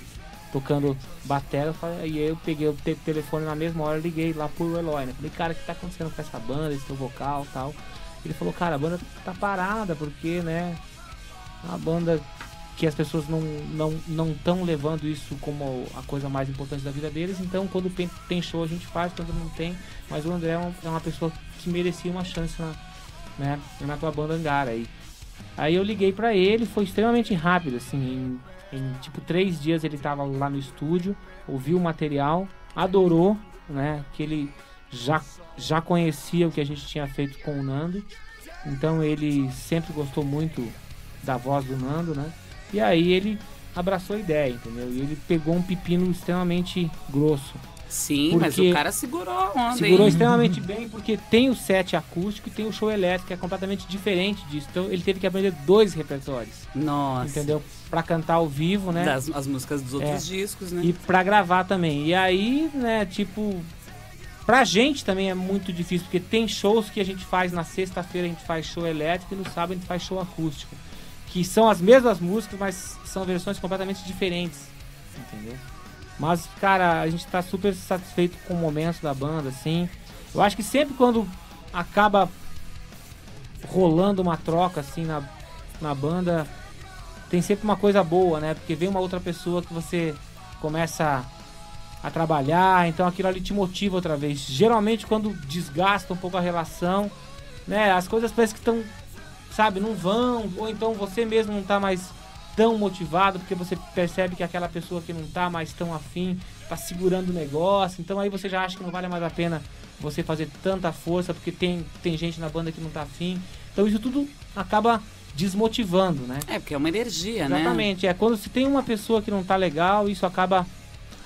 Speaker 3: Tocando falei- e aí eu peguei o te- telefone na mesma hora, liguei lá pro Eloy, né? Falei, cara, o que tá acontecendo com essa banda, esse teu vocal e tal? Ele falou, cara, a banda tá parada, porque, né, uma banda que as pessoas não não não estão levando isso como a coisa mais importante da vida deles. Então, quando tem, show a gente faz, quando não tem. Mas o André é, é uma pessoa que merecia uma chance na, né, na tua banda Angara aí. Aí eu liguei pra ele, foi extremamente rápido, assim, em, em, tipo três dias ele tava lá no estúdio, ouviu o material, adorou, né, que ele já, já conhecia o que a gente tinha feito com o Nando, então ele sempre gostou muito da voz do Nando, né, e aí ele abraçou a ideia, entendeu, e ele pegou um pepino extremamente grosso,
Speaker 1: Sim, mas o cara segurou a onda,
Speaker 3: Segurou
Speaker 1: hein?
Speaker 3: extremamente bem porque tem o set acústico e tem o show elétrico, que é completamente diferente disso. Então ele teve que aprender dois repertórios,
Speaker 1: Nossa.
Speaker 3: entendeu? Pra cantar ao vivo, né?
Speaker 1: Das, as músicas dos outros discos, né?
Speaker 3: E pra gravar também. E aí, né, tipo. Pra gente também é muito difícil, porque tem shows que a gente faz na sexta-feira, a gente faz show elétrico e no sábado a gente faz show acústico. Que são as mesmas músicas, mas são versões completamente diferentes. Entendeu? Mas, cara, a gente tá super satisfeito com o momento da banda, assim. Eu acho que sempre quando acaba rolando uma troca, assim, na, na banda, tem sempre uma coisa boa, né? Porque vem uma outra pessoa que você começa a trabalhar, então aquilo ali te motiva outra vez. Geralmente quando desgasta um pouco a relação, né? As coisas parecem que estão, sabe, não vão, ou então você mesmo não tá mais tão motivado, porque você percebe que aquela pessoa que não tá mais tão afim, tá segurando o negócio, então aí você já acha que não vale mais a pena você fazer tanta força, porque tem, tem gente na banda que não tá afim. Então isso tudo acaba desmotivando, né?
Speaker 1: É, porque é uma energia, né?
Speaker 3: Exatamente, é quando se tem uma pessoa que não tá legal, isso acaba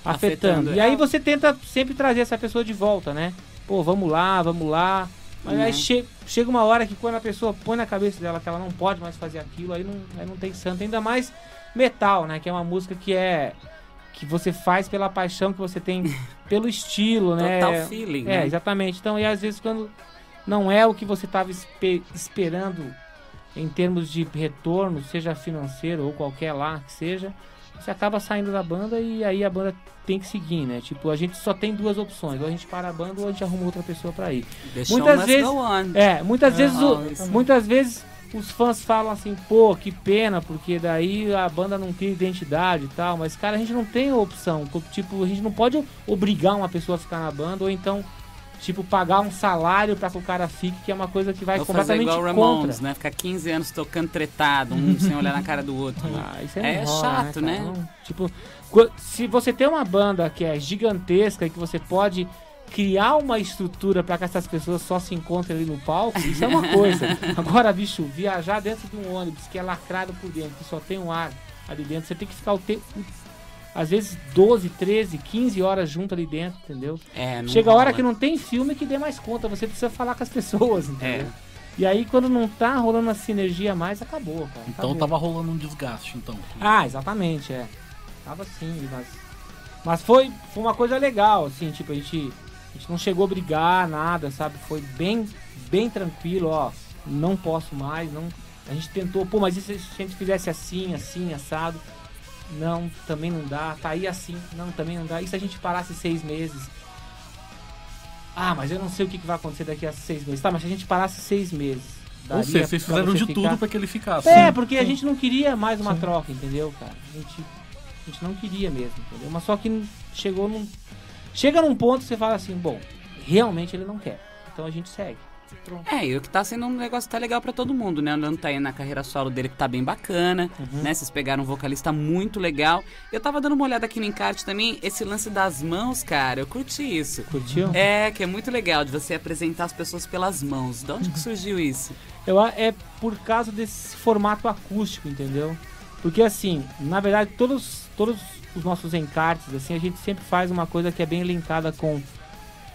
Speaker 3: afetando.
Speaker 1: Afetando,
Speaker 3: E
Speaker 1: é.
Speaker 3: aí você tenta sempre trazer essa pessoa de volta, né? Pô, vamos lá, vamos lá. Mas aí
Speaker 1: Uhum.
Speaker 3: che- chega uma hora que quando a pessoa põe na cabeça dela que ela não pode mais fazer aquilo, aí não, aí não tem santo. Ainda mais metal, né? Que é uma música que é. que você faz pela paixão que você tem (laughs) pelo estilo, né?
Speaker 1: Total feeling,
Speaker 3: É,
Speaker 1: né?
Speaker 3: exatamente. Então, e às vezes quando não é o que você estava esperando em termos de retorno, seja financeiro ou qualquer lá que seja, você acaba saindo da banda e aí a banda tem que seguir, né? Tipo, a gente só tem duas opções, ou a gente para a banda ou a gente arruma outra pessoa pra ir.
Speaker 1: The
Speaker 3: Muitas vezes-. É, muitas
Speaker 4: É,
Speaker 3: vezes o- muitas vezes os fãs falam assim, pô, que pena, porque daí a banda não cria identidade e tal, mas cara, a gente não tem opção, tipo, a gente não pode obrigar uma pessoa a ficar na banda ou então tipo pagar um salário pra que o cara fique, que é uma coisa que vai
Speaker 1: Vou fazer
Speaker 3: completamente
Speaker 1: igual o Ramones,
Speaker 3: contra.
Speaker 1: né? Ficar 15 anos tocando tretado, um (laughs) sem olhar na cara do outro.
Speaker 3: Ah, isso
Speaker 1: É
Speaker 3: rola,
Speaker 1: chato, né?
Speaker 3: Não, tipo, se você tem uma banda que é gigantesca e que você pode criar uma estrutura para que essas pessoas só se encontrem ali no palco, isso é uma (laughs) coisa. Agora, bicho, viajar dentro de um ônibus que é lacrado por dentro, que só tem um ar ali dentro, você tem que ficar o tempo às vezes 12, 13, 15 horas junto ali dentro, entendeu?
Speaker 1: É,
Speaker 3: Chega a hora que não tem filme que dê mais conta, você precisa falar com as pessoas, entendeu?
Speaker 1: É.
Speaker 3: E aí quando não tá rolando a sinergia mais, acabou, cara.
Speaker 2: Então
Speaker 3: acabou.
Speaker 2: tava rolando um desgaste, então.
Speaker 3: Ah, exatamente, é. Tava sim, mas. Mas foi, foi uma coisa legal, assim, tipo, a gente, a gente não chegou a brigar, nada, sabe? Foi bem, bem tranquilo, ó. Não posso mais, não. A gente tentou, pô, mas e se a gente fizesse assim, assim, assado? Não, também não dá. Tá aí assim, não, também não dá. E se a gente parasse seis meses? Ah, mas eu não sei o que vai acontecer daqui a seis meses. Tá, mas se a gente parasse seis meses.
Speaker 2: Ou seja, vocês fizeram
Speaker 3: você
Speaker 2: de
Speaker 3: ficar?
Speaker 2: tudo pra que ele ficasse.
Speaker 3: É, porque a gente não queria mais uma
Speaker 4: Sim.
Speaker 3: troca, entendeu, cara? A gente, a gente não queria mesmo, entendeu? Mas só que chegou num. Chega num ponto que você fala assim, bom, realmente ele não quer. Então a gente segue.
Speaker 1: É, e o que tá sendo um negócio que tá legal pra todo mundo, né? O Nando tá aí na carreira solo dele que tá bem bacana,
Speaker 3: Uhum.
Speaker 1: né? Vocês pegaram um vocalista muito legal. Eu tava dando uma olhada aqui no encarte também, esse lance das mãos, cara, eu curti isso.
Speaker 3: Curtiu?
Speaker 1: É, que é muito legal de você apresentar as pessoas pelas mãos. De onde que surgiu isso?
Speaker 3: Eu, é por causa desse formato acústico, entendeu? Porque assim, na verdade, todos, todos os nossos encartes, assim, a gente sempre faz uma coisa que é bem linkada com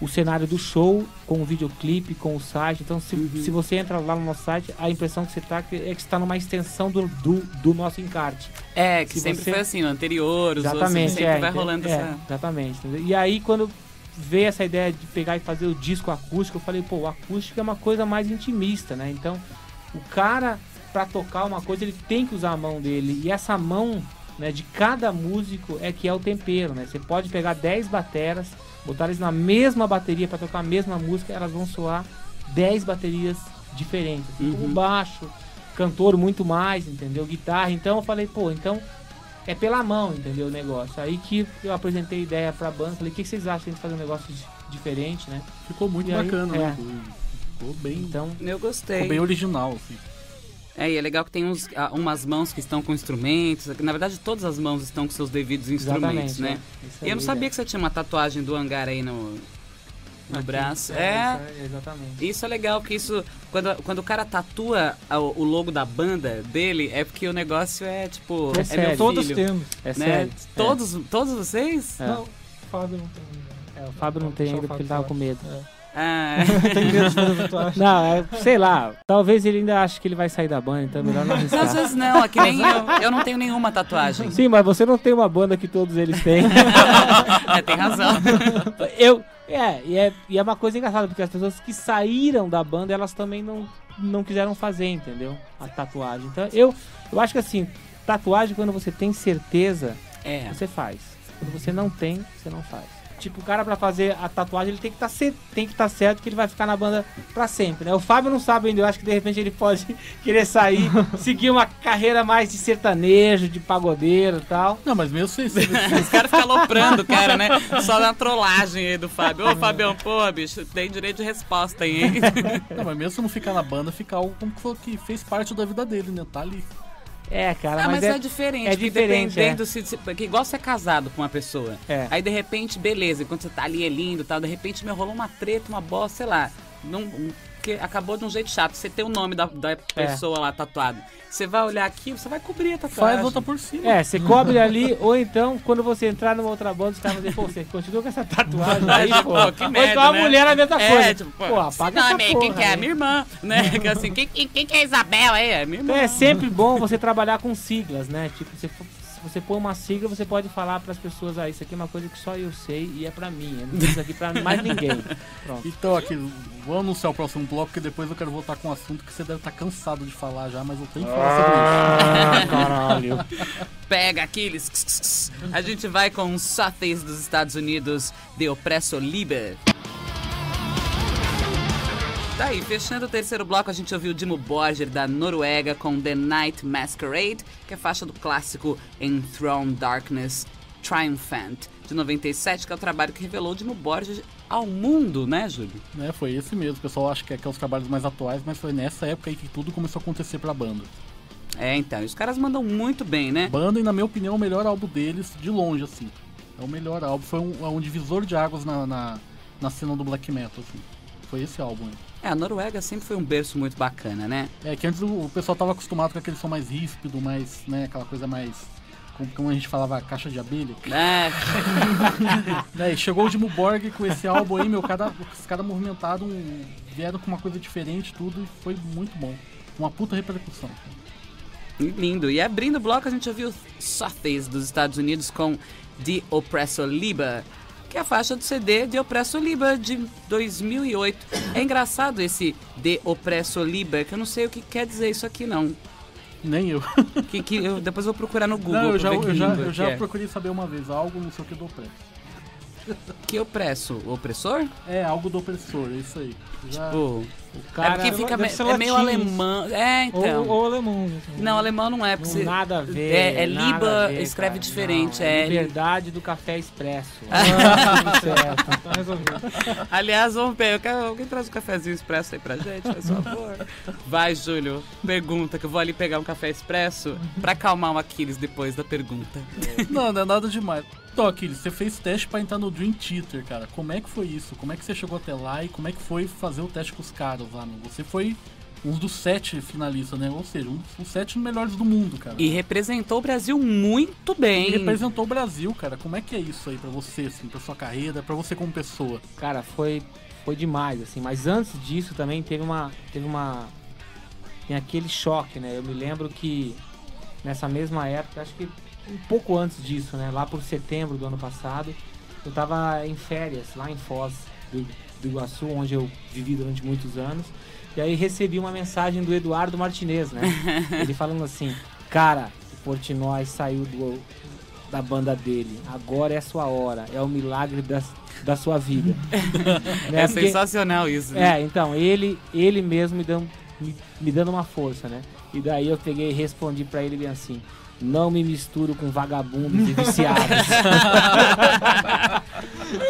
Speaker 3: o cenário do show, com o videoclipe, com o site. Então, se,
Speaker 1: Uhum.
Speaker 3: se você entra lá no nosso site, a impressão que você tá é que você está numa extensão do, do, do nosso encarte.
Speaker 1: É, que
Speaker 3: Se
Speaker 1: sempre
Speaker 3: você-
Speaker 1: foi assim, no anterior, os outros
Speaker 3: Exatamente,
Speaker 1: sempre
Speaker 3: é,
Speaker 1: vai rolando
Speaker 3: é,
Speaker 1: essa...
Speaker 3: Exatamente. E aí, quando veio essa ideia de pegar e fazer o disco acústico, eu falei, pô, o acústico é uma coisa mais intimista, né? Então, o cara, pra tocar uma coisa, ele tem que usar a mão dele. E essa mão, né, de cada músico é que é o tempero, né? Você pode pegar 10 bateras, botar eles na mesma bateria pra tocar a mesma música, elas vão soar 10 baterias diferentes. Assim,
Speaker 1: Uhum.
Speaker 3: baixo, cantor muito mais, entendeu? Guitarra. Então eu falei, pô, então é pela mão, entendeu? O negócio. Aí que eu apresentei a ideia pra banda, falei, o que vocês acham de fazer um negócio di- diferente, né?
Speaker 2: Ficou muito
Speaker 3: E aí,
Speaker 2: bacana,
Speaker 3: é.
Speaker 2: né? Ficou bem,
Speaker 3: Então,
Speaker 1: Eu gostei.
Speaker 2: ficou bem original, assim.
Speaker 1: É, e é legal que tem uns, ah, umas mãos que estão com instrumentos. Na verdade, todas as mãos estão com seus devidos instrumentos,
Speaker 3: exatamente,
Speaker 1: né?
Speaker 3: é.
Speaker 1: E eu não sabia
Speaker 3: é.
Speaker 1: que você tinha uma tatuagem do hangar aí no, no
Speaker 3: Aqui,
Speaker 1: braço. É.
Speaker 3: aí, exatamente.
Speaker 1: Isso é legal, porque isso. Quando, quando o cara tatua a- o logo da banda dele, é porque o negócio é tipo.
Speaker 3: É
Speaker 1: É,
Speaker 3: sério.
Speaker 1: meu
Speaker 4: Todos
Speaker 1: filho.
Speaker 4: temos.
Speaker 3: É
Speaker 1: né?
Speaker 3: sério.
Speaker 1: Todos, todos vocês?
Speaker 3: É.
Speaker 4: Não, Fábio não tem.
Speaker 3: É, o Fábio não tem
Speaker 4: o
Speaker 3: ainda porque ele tava com medo.
Speaker 1: Ah, (laughs)
Speaker 4: Tem medo de fazer tatuagem.
Speaker 3: Não, é, sei lá. Talvez ele ainda ache que ele vai sair da banda, então é melhor não
Speaker 1: às
Speaker 3: arriscar.
Speaker 1: vezes não, é que nem eu. Eu não tenho nenhuma tatuagem.
Speaker 3: Sim, mas você não tem uma banda que todos eles têm. (laughs)
Speaker 1: É, tem razão. (laughs)
Speaker 3: Eu. É e, é, e é uma coisa engraçada, porque as pessoas que saíram da banda, elas também não, não quiseram fazer, entendeu? A tatuagem. Então, eu, eu acho que assim, tatuagem, quando você tem certeza,
Speaker 1: É.
Speaker 3: você faz. Quando você não tem, você não faz. Tipo, o cara pra fazer a tatuagem, ele tem que tá ser, tem que estar certo que ele vai ficar na banda pra sempre, né? O Fábio não sabe ainda, eu acho que de repente ele pode (laughs) querer sair, (laughs) seguir uma carreira mais de sertanejo, de pagodeiro e tal.
Speaker 2: Não, mas mesmo se, (laughs)
Speaker 1: Os caras ficam aloprando o cara, né? Só na trollagem aí do Fábio. Ô, Fabião, pô, bicho, tem direito de resposta aí, hein?
Speaker 2: não, mas mesmo se não ficar na banda, fica algo como que foi- que fez parte da vida dele, né? Tá ali.
Speaker 3: É, cara,
Speaker 1: Ah,
Speaker 3: mas,
Speaker 1: mas é, diferente.
Speaker 3: é diferente,
Speaker 1: Dependendo se, se- porque igual você é casado com uma pessoa.
Speaker 3: É.
Speaker 1: Aí de repente, beleza, enquanto você tá ali é lindo e tal, de repente me rolou uma treta, uma bosta, sei lá. Não, que acabou de um jeito chato. Você tem o nome da, da pessoa lá tatuado. Você vai olhar aqui, você vai cobrir a tatuagem.
Speaker 2: Faz outra por cima.
Speaker 3: É, você cobre ali, ou então, quando você entrar numa outra banda, os caras vão dizer, pô, você continua com essa tatuagem (laughs) aí, pô.
Speaker 1: Pô, que
Speaker 3: ou
Speaker 1: merda,
Speaker 3: então a
Speaker 1: né?
Speaker 3: mulher é a mesma
Speaker 1: É,
Speaker 3: coisa.
Speaker 1: tipo,
Speaker 3: pô, apaga
Speaker 1: esse
Speaker 3: essa
Speaker 1: nome aí,
Speaker 3: porra
Speaker 1: quem que é?
Speaker 3: aí.
Speaker 1: Minha irmã, né? (laughs) Que assim, quem, quem, quem que é Isabel aí? É minha irmã.
Speaker 3: Então é sempre bom você trabalhar com siglas, né? Tipo, você, você põe uma sigla, você pode falar pras pessoas, ah, isso aqui é uma coisa que só eu sei e é pra mim. Eu não isso aqui pra (laughs) mais ninguém. Pronto.
Speaker 2: Então, aqui, vou anunciar o próximo bloco, porque depois eu quero voltar com um assunto que você deve estar cansado de falar já, mas eu tenho que falar sobre
Speaker 3: Ah, (laughs) caralho.
Speaker 1: Pega aqueles. A gente vai com os Sótheis dos Estados Unidos, The Oppresso Liber. Tá aí, fechando o terceiro bloco, a gente ouviu Dimo Borger da Noruega com The Night Masquerade, que é faixa do clássico Enthroned Darkness Triumphant, de 97, que é o trabalho que revelou Dimo Borger ao mundo, né, Júlio?
Speaker 2: Né, foi esse mesmo. O pessoal acha que é, que é os trabalhos mais atuais, mas foi nessa época aí que tudo começou a acontecer pra banda.
Speaker 1: É, então, e os caras mandam muito bem, né?
Speaker 2: Banda, e na minha opinião, é o melhor álbum deles, de longe, assim. É o melhor álbum. Foi um, é um divisor de águas na, na, na cena do black metal, assim. Foi esse álbum aí.
Speaker 1: É, a Noruega sempre foi um berço muito bacana, né?
Speaker 2: É que antes o, pessoal tava acostumado com aquele som mais ríspido, mais, né, aquela coisa mais. Como, a gente falava, caixa de abelha.
Speaker 1: É, (laughs)
Speaker 2: Né, e chegou o Dimo Borg com esse álbum aí, meu, cada, os caras movimentaram, vieram com uma coisa diferente, tudo, e foi muito bom. Uma puta repercussão.
Speaker 1: Lindo. E abrindo o bloco, a gente ouviu Sótheis dos Estados Unidos com The Oppressor Liba, que é a faixa do CD The Oppressor Liba de 2008. É engraçado esse The Oppressor Liba, que eu não sei o que quer dizer isso aqui não.
Speaker 2: Nem eu.
Speaker 1: Que, que eu, depois vou procurar no Google.
Speaker 2: Não, eu já, eu já, eu já
Speaker 1: é.
Speaker 2: procurei saber uma vez, algo não sei o que do opressor.
Speaker 1: Que opresso? Opressor?
Speaker 2: É, algo do opressor, é isso aí. Já,
Speaker 1: Pô, É
Speaker 3: cara
Speaker 1: porque fica me- é meio alemão. É, então.
Speaker 4: Ou, ou alemão. mesmo.
Speaker 1: Não, alemão não é.
Speaker 3: não
Speaker 1: Porque você-
Speaker 3: nada a ver.
Speaker 1: É, é Liba,
Speaker 3: ver,
Speaker 1: escreve
Speaker 3: cara.
Speaker 1: diferente,
Speaker 3: Não,
Speaker 1: é-
Speaker 3: liberdade do café expresso. (laughs)
Speaker 4: Ah, certo. Tá resolvido.
Speaker 1: Aliás, vamos ver, eu quero- alguém traz um cafezinho expresso aí pra gente, faz favor. Vai, Júlio, pergunta, que eu vou ali pegar um café expresso pra acalmar o Aquiles depois da pergunta. (laughs)
Speaker 2: Não, não é nada demais. Então, Aquiles, você fez teste pra entrar no Dream Theater, cara. Como é que foi isso? Como é que você chegou até lá e como é que foi fazer o teste com os caras Você foi um dos sete finalistas, né? Ou seja, um dos sete melhores do mundo, cara.
Speaker 1: E representou o Brasil muito bem.
Speaker 2: E representou o Brasil, cara. Como é que é isso aí pra você, assim, pra sua carreira, pra você como pessoa?
Speaker 3: Cara, foi, foi demais, assim. Mas antes disso também teve uma. Teve uma. Tem aquele choque, né? Eu me lembro que nessa mesma época, acho que um pouco antes disso, né? Lá por setembro do ano passado, eu tava em férias, lá em Foz do, do Iguaçu, onde eu vivi durante muitos anos. E aí recebi uma mensagem do Eduardo Martinez, né? (laughs) Ele falando assim, cara, o Portnoy saiu do, da banda dele. Agora é a sua hora. É o milagre da, da sua vida. (laughs) Né?
Speaker 1: É
Speaker 3: Porque-
Speaker 1: sensacional isso. né?
Speaker 3: é, então, ele, ele mesmo me dando, me, me dando uma força, né? E daí eu peguei e respondi pra ele bem assim: Não me misturo com vagabundos e viciados. (laughs)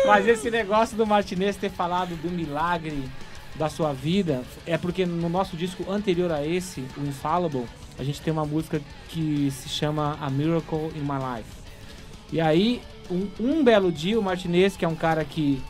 Speaker 3: Mas esse negócio do Martinez ter falado do milagre da sua vida é porque no nosso disco anterior a esse, o Infallible, a gente tem uma música que se chama A Miracle in My Life. E aí, um, um belo dia, o Martinez, que é um cara que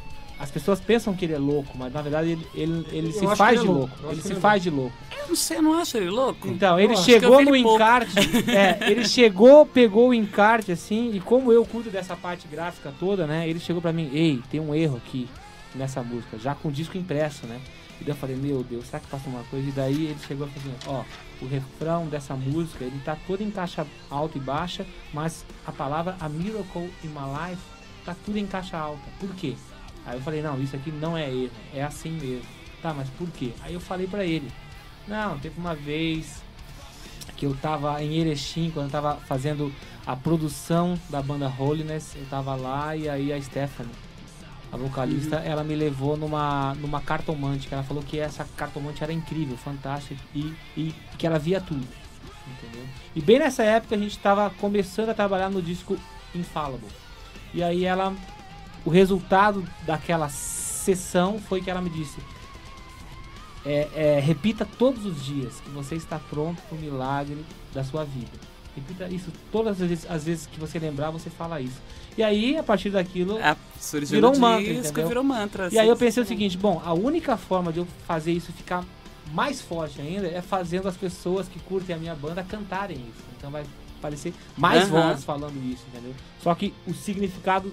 Speaker 3: as pessoas pensam que ele é louco, mas na verdade ele, ele, ele se faz de
Speaker 4: ele é
Speaker 3: louco.
Speaker 4: louco. Eu acho
Speaker 3: Ele se
Speaker 4: ele é
Speaker 3: faz de louco.
Speaker 1: Eu não sei, eu não acho ele louco.
Speaker 3: Então, ele
Speaker 1: eu
Speaker 3: chegou no encarte. (laughs) é, ele chegou, pegou o encarte assim, e como eu cuido dessa parte gráfica toda, né? Ele chegou pra mim, ei, tem um erro aqui nessa música, já com o disco impresso, né? E daí eu falei, meu Deus, será que passa uma coisa? E daí ele chegou e falou assim, ó, o refrão dessa música, ele tá todo em caixa alta e baixa, mas a palavra A Miracle in My Life tá tudo em caixa alta. Por quê? Aí eu falei, não, isso aqui não é erro, é assim mesmo. Tá, mas por quê? Aí eu falei pra ele, não, teve uma vez que eu tava em Erechim, quando eu tava fazendo a produção da banda Holiness, eu tava lá e aí a Stephanie, a vocalista, ela me levou numa, numa cartomante, que ela falou que essa cartomante era incrível, fantástica e, e que ela via tudo. Entendeu? E bem nessa época a gente tava começando a trabalhar no disco Infallible. E aí ela. O resultado daquela sessão foi que ela me disse. É, é, repita todos os dias que você está pronto para o milagre da sua vida. Repita isso todas as vezes, as vezes que você lembrar, você fala isso. E aí, a partir daquilo, Virou um mantra,
Speaker 1: disco, virou mantra.
Speaker 3: e aí eu
Speaker 1: assim.
Speaker 3: pensei o seguinte, bom, a única forma de eu fazer isso ficar mais forte ainda é fazendo as pessoas que curtem a minha banda cantarem isso. Então vai parecer mais
Speaker 1: Aham.
Speaker 3: vozes falando isso, entendeu? Só que o significado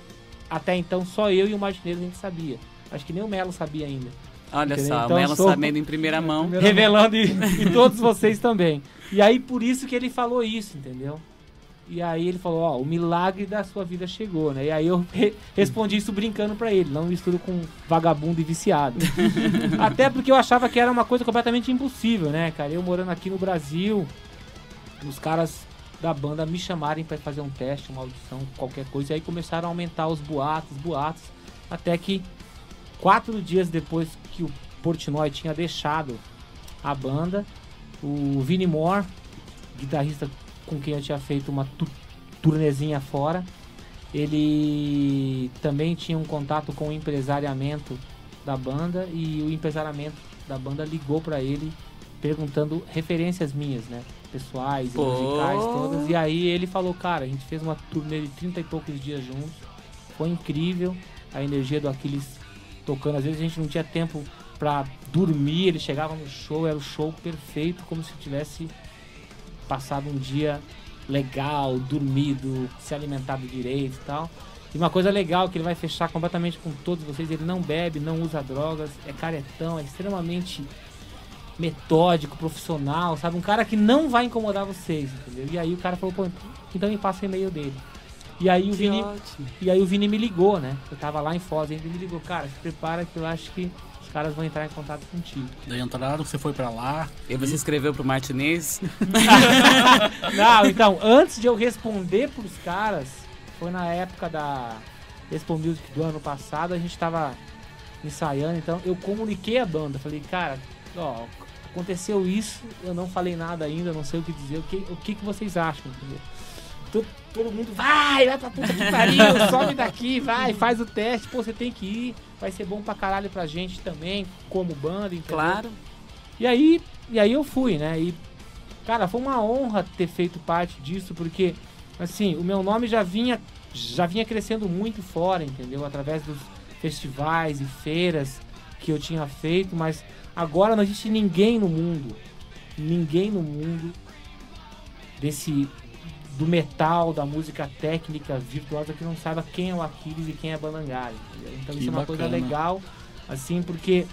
Speaker 3: até então só eu e o martineiro a gente sabia. Acho que nem o Melo sabia ainda.
Speaker 1: Olha
Speaker 3: Entendeu?
Speaker 1: só,
Speaker 3: Então,
Speaker 1: o Melo
Speaker 3: sou-
Speaker 1: sabendo em primeira mão.
Speaker 4: Primeira (laughs)
Speaker 3: Revelando e, e todos vocês também. E aí por isso que ele falou isso, entendeu? E aí ele falou, ó, o milagre da sua vida chegou, né? E aí eu re- respondi isso brincando pra ele, não misturo com vagabundo e viciado. (laughs) Até porque eu achava que era uma coisa completamente impossível, né, cara? Eu morando aqui no Brasil, os caras da banda me chamarem pra fazer um teste, uma audição, qualquer coisa. E aí começaram a aumentar os boatos, boatos, até que quatro dias depois que o Portnoy tinha deixado a banda, o Vini Moore, guitarrista com quem eu tinha feito uma tu turnezinha fora, ele também tinha um contato com o empresariamento da banda e o empresariamento da banda ligou pra ele perguntando referências minhas, né? Pessoais e musicais todas. E aí ele falou, cara, a gente fez uma turnê de 30 e poucos dias juntos. Foi incrível a energia do Aquiles tocando. Às vezes a gente não tinha tempo pra dormir, ele chegava no show, era o show perfeito, como se tivesse passado um dia legal, dormido, se alimentado direito e tal. E uma coisa legal que ele vai fechar completamente com todos vocês, ele não bebe, não usa drogas, é caretão, é extremamente metódico, profissional, sabe? Um cara que não vai incomodar vocês, entendeu? E aí o cara falou, pô, então me passa o e-mail dele. E aí o
Speaker 1: Que
Speaker 3: Vini,
Speaker 1: ótimo.
Speaker 3: e aí o Vini me ligou, né? Eu tava lá em Foz, ele me ligou, cara, se prepara que eu acho que os caras vão entrar em contato contigo.
Speaker 2: Daí entraram, você foi pra lá.
Speaker 1: E você escreveu pro Martinez? (laughs) (laughs)
Speaker 3: Não, então, antes de eu responder pros caras, foi na época da Expo Music do ano passado, a gente tava ensaiando, então eu comuniquei a banda, falei, cara, ó, aconteceu isso, eu não falei nada ainda, não sei o que dizer, o que, o que, que vocês acham, entendeu? To- Todo mundo vai, vai pra puta que pariu, (laughs) sobe daqui, vai, faz o teste, pô, você tem que ir, vai ser bom pra caralho pra gente também, como banda, entendeu?
Speaker 1: Claro.
Speaker 3: E aí, e aí eu fui, né? E, cara, foi uma honra ter feito parte disso, porque, assim, o meu nome já vinha, já vinha crescendo muito fora, entendeu? Através dos festivais e feiras que eu tinha feito, mas agora não existe ninguém no mundo, ninguém no mundo desse do metal, da música técnica virtuosa que não saiba quem é o Aquiles e quem é Banangali, entendeu? Então
Speaker 2: Que
Speaker 3: isso é uma coisa
Speaker 2: bacana.
Speaker 3: legal, assim, porque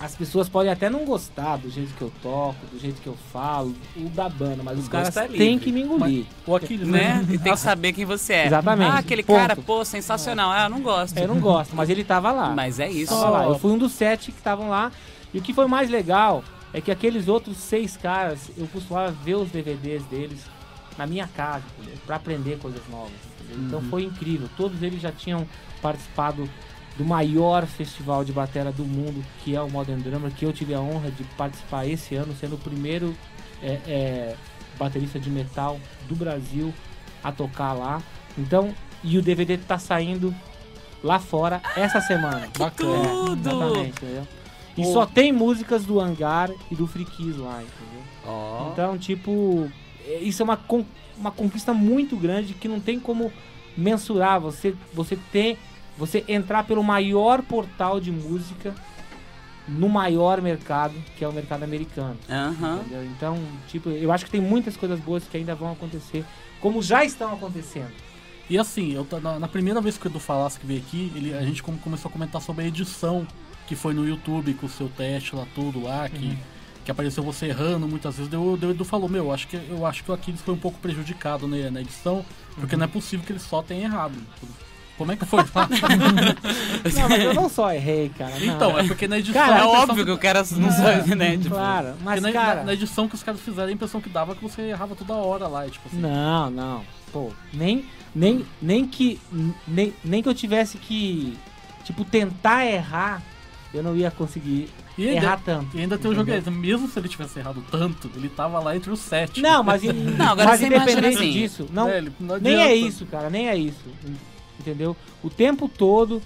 Speaker 3: as pessoas podem até não gostar do jeito que eu toco, do jeito que eu falo, o da banda, mas os caras
Speaker 1: é
Speaker 3: têm que me engolir.
Speaker 2: O Aquiles,
Speaker 1: Né?
Speaker 2: né?
Speaker 1: E tem que saber quem você é.
Speaker 3: Exatamente.
Speaker 1: Ah, aquele
Speaker 3: Ponto.
Speaker 1: cara, pô, sensacional. Ah, eu não gosto.
Speaker 3: Eu não gosto, mas ele tava lá.
Speaker 1: Mas é isso.
Speaker 3: Tava lá. Eu fui um dos sete que estavam lá. E o que foi mais legal é que aqueles outros seis caras, eu costumava ver os DVDs deles na minha casa? Pra aprender coisas novas. entendeu? Então foi incrível. Todos eles já tinham participado do maior festival de batera do mundo, que é o Modern Drummer, que eu tive a honra de participar esse ano, sendo o primeiro é, é, baterista de metal do Brasil a tocar lá. Então, e o DVD tá saindo lá fora essa semana.
Speaker 1: tudo!
Speaker 3: É, exatamente, entendeu? E
Speaker 1: Pô.
Speaker 3: só tem músicas do Hangar e do Frikiz lá, entendeu?
Speaker 1: Ó.
Speaker 3: Então, tipo, é- isso é uma, con- uma conquista muito grande que não tem como mensurar. Você, você ter você entrar pelo maior portal de música no maior mercado, que é o mercado americano. Entendeu? Então, tipo, eu acho que tem muitas coisas boas que ainda vão acontecer, como já estão acontecendo.
Speaker 2: E assim, eu, na, na primeira vez que o Edu falasse que veio aqui, ele, a gente come- começou a comentar sobre a edição que foi no YouTube, com o seu teste lá, tudo lá, que, que apareceu você errando muitas vezes. Daí o Edu falou, meu, acho que, eu acho que o Aquiles foi um pouco prejudicado né, na edição, porque não é possível que ele só tenha errado. Como é que foi? (laughs)
Speaker 3: Não, mas eu não só errei, cara. não.
Speaker 2: então, é porque na edição...
Speaker 3: Cara,
Speaker 1: É óbvio que o cara não sabe, né? Tipo,
Speaker 3: Claro, mas
Speaker 2: na,
Speaker 3: cara...
Speaker 2: na- edição que os caras fizeram, a impressão que dava é que você errava toda hora lá, e, tipo assim.
Speaker 3: Não, não. Pô, nem, nem, nem que nem, nem que eu tivesse que tipo tentar errar, eu não ia conseguir
Speaker 2: E ainda,
Speaker 3: errar tanto.
Speaker 2: e ainda tem o jogo aí, mesmo se ele tivesse errado tanto, ele tava lá entre os sete.
Speaker 3: Não, mas, in- (laughs)
Speaker 1: Não, agora
Speaker 3: mas independente
Speaker 1: assim,
Speaker 3: disso, não,
Speaker 2: É, não
Speaker 3: nem é isso, cara, nem é isso. Entendeu? O tempo todo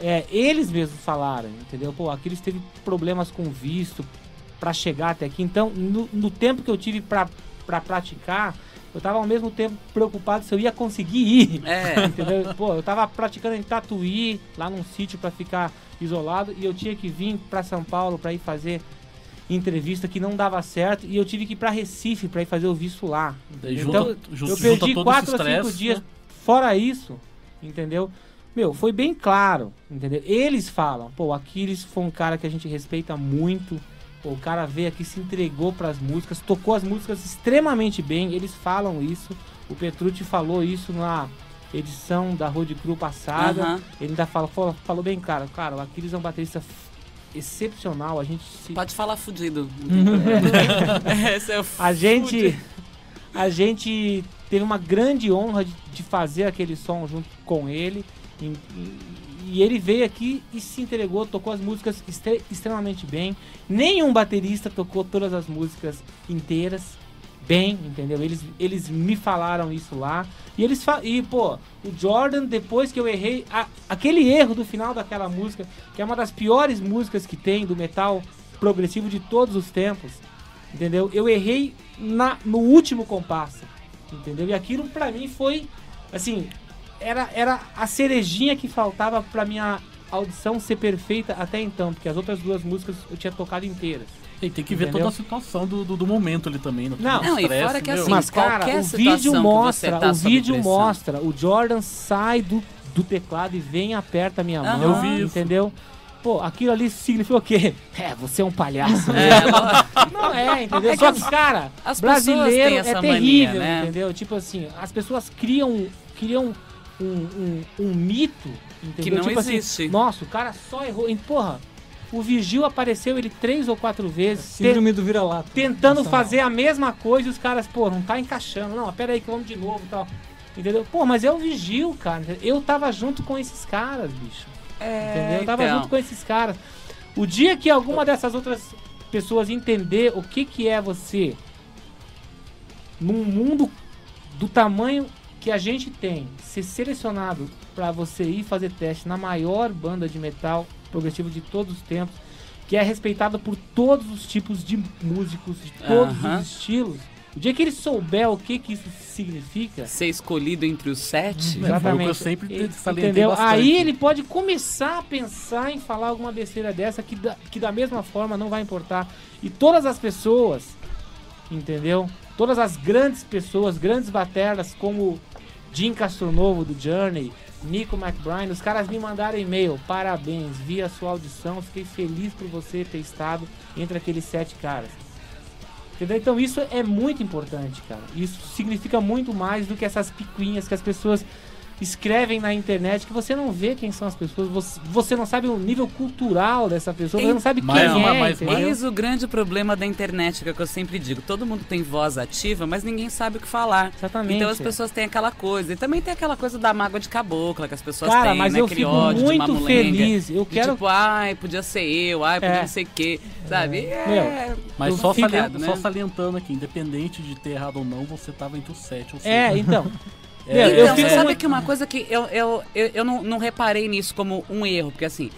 Speaker 3: é, eles mesmos falaram, entendeu? Pô, Aquiles teve problemas com visto pra chegar até aqui. Então, no, no tempo que eu tive pra, pra praticar, eu tava ao mesmo tempo preocupado se eu ia conseguir ir.
Speaker 1: É. (laughs)
Speaker 3: Entendeu? Pô, eu tava praticando em Tatuí, lá num sítio pra ficar isolado, e eu tinha que vir pra São Paulo pra ir fazer entrevista que não dava certo, e eu tive que ir pra Recife pra ir fazer o visto lá. Então,
Speaker 2: junta, ju-
Speaker 3: eu perdi quatro a cinco dias.
Speaker 2: né?
Speaker 3: Fora isso, entendeu? Meu, foi bem claro, entendeu? Eles falam, pô, Aquiles foi um cara que a gente respeita muito. Pô, o cara veio aqui, se entregou pras músicas, tocou as músicas extremamente bem. Eles falam isso. O Petrucci falou isso na edição da Road Crew passada.
Speaker 1: Aham.
Speaker 3: Ele ainda fala, falou, falou bem claro, cara, o Aquiles é um baterista excepcional. A gente se
Speaker 1: Pode falar fudido. (laughs) Esse é o
Speaker 3: a gente a gente teve uma grande honra de, de fazer aquele som junto com ele e ele veio aqui e se entregou, tocou as músicas extre- extremamente bem. Nenhum baterista tocou todas as músicas inteiras bem, entendeu? Eles, eles me falaram isso lá. E eles e pô, o Jordan depois que eu errei a- aquele erro do final daquela música, que é uma das piores músicas que tem do metal progressivo de todos os tempos. Entendeu? Eu errei na, no último compasso. Entendeu? E aquilo pra mim foi assim, era, era a cerejinha que faltava pra minha audição ser perfeita até então, porque as outras duas músicas eu tinha tocado inteiras.
Speaker 2: E tem que ver
Speaker 3: Entendeu?
Speaker 2: toda a situação do, do, do momento ali também. No
Speaker 3: Não.
Speaker 1: Não, e
Speaker 2: estresse,
Speaker 1: fora que assim,
Speaker 3: Mas cara, o vídeo mostra,
Speaker 1: tá
Speaker 3: o vídeo mostra, o Jordan sai do, do teclado e vem e aperta a minha
Speaker 1: Aham.
Speaker 3: mão,
Speaker 2: Eu vi isso.
Speaker 3: entendeu? Pô, aquilo ali significa o quê? É, você é um palhaço. né?
Speaker 1: É, (laughs)
Speaker 3: Não é, entendeu?
Speaker 1: É que
Speaker 3: Só
Speaker 1: as-
Speaker 3: que, cara, brasileiro é terrível,
Speaker 1: mania, né?
Speaker 3: entendeu? Tipo assim, as pessoas criam, criam um, um, um mito, entendeu?
Speaker 1: Que não
Speaker 3: tipo
Speaker 1: existe.
Speaker 3: Assim, Nossa, o cara só errou. E, porra, o Vigil apareceu ele três ou quatro vezes, te-
Speaker 4: Síndrome do vira-lata.
Speaker 3: tentando
Speaker 4: Nacional.
Speaker 3: fazer a mesma coisa e os caras, pô, não tá encaixando. Não, pera aí que vamos de novo e tal. Entendeu? Pô, mas é o Vigil, cara. Eu tava junto com esses caras, bicho. Entendeu? Eu tava
Speaker 1: então.
Speaker 3: junto com esses caras. O dia que alguma dessas outras pessoas entender o que que é você num mundo do tamanho que a gente tem, ser selecionado pra você ir fazer teste na maior banda de metal progressivo de todos os tempos, que é respeitado por todos os tipos de músicos, de todos
Speaker 1: Aham.
Speaker 3: os estilos. O dia que ele souber o que que isso significa,
Speaker 1: Ser escolhido entre os sete.
Speaker 2: É, foi o que eu sempre
Speaker 3: Ele- Entendeu?
Speaker 2: bastante.
Speaker 3: Aí ele pode começar a pensar em falar alguma besteira dessa que da, que da mesma forma não vai importar. E todas as pessoas, entendeu? Todas as grandes pessoas, grandes bateras como Jim Castronovo do Journey, Nico McBride, os caras me mandaram e-mail, parabéns, vi a sua audição, fiquei feliz por você ter estado entre aqueles sete caras. Entendeu? Então isso é muito importante, cara. Isso significa muito mais do que essas picuinhas que as pessoas escrevem na internet que você não vê quem são as pessoas, você, você não sabe o nível cultural dessa pessoa, você não sabe quem
Speaker 2: Mais
Speaker 3: é,
Speaker 2: mais-
Speaker 3: entendeu?
Speaker 1: Eis o grande problema da internet, que é o que eu sempre digo. Todo mundo tem voz ativa, mas ninguém sabe o que falar.
Speaker 3: Exatamente.
Speaker 1: Então as pessoas têm aquela coisa. E também tem aquela coisa da mágoa de cabocla que as pessoas
Speaker 3: Cara,
Speaker 1: têm,
Speaker 3: mas
Speaker 1: né?
Speaker 3: eu
Speaker 1: Aquele
Speaker 3: fico
Speaker 1: ódio de
Speaker 3: muito feliz. Eu
Speaker 1: De
Speaker 3: quero
Speaker 1: Tipo, ai, podia ser eu, ai, podia
Speaker 3: É.
Speaker 1: não sei o quê. Sabe? É.
Speaker 2: Mas
Speaker 3: eu
Speaker 2: só,
Speaker 3: fico-
Speaker 2: salient-
Speaker 1: né?
Speaker 2: só salientando aqui, independente de ter errado ou não, você tava entre os sete. Ou seja,
Speaker 3: É, então. (laughs)
Speaker 2: É,
Speaker 1: Então,
Speaker 3: eu
Speaker 1: você
Speaker 3: fico
Speaker 1: sabe
Speaker 3: muito-
Speaker 1: que uma coisa que eu, eu, eu, eu não, não reparei nisso como um erro, porque assim,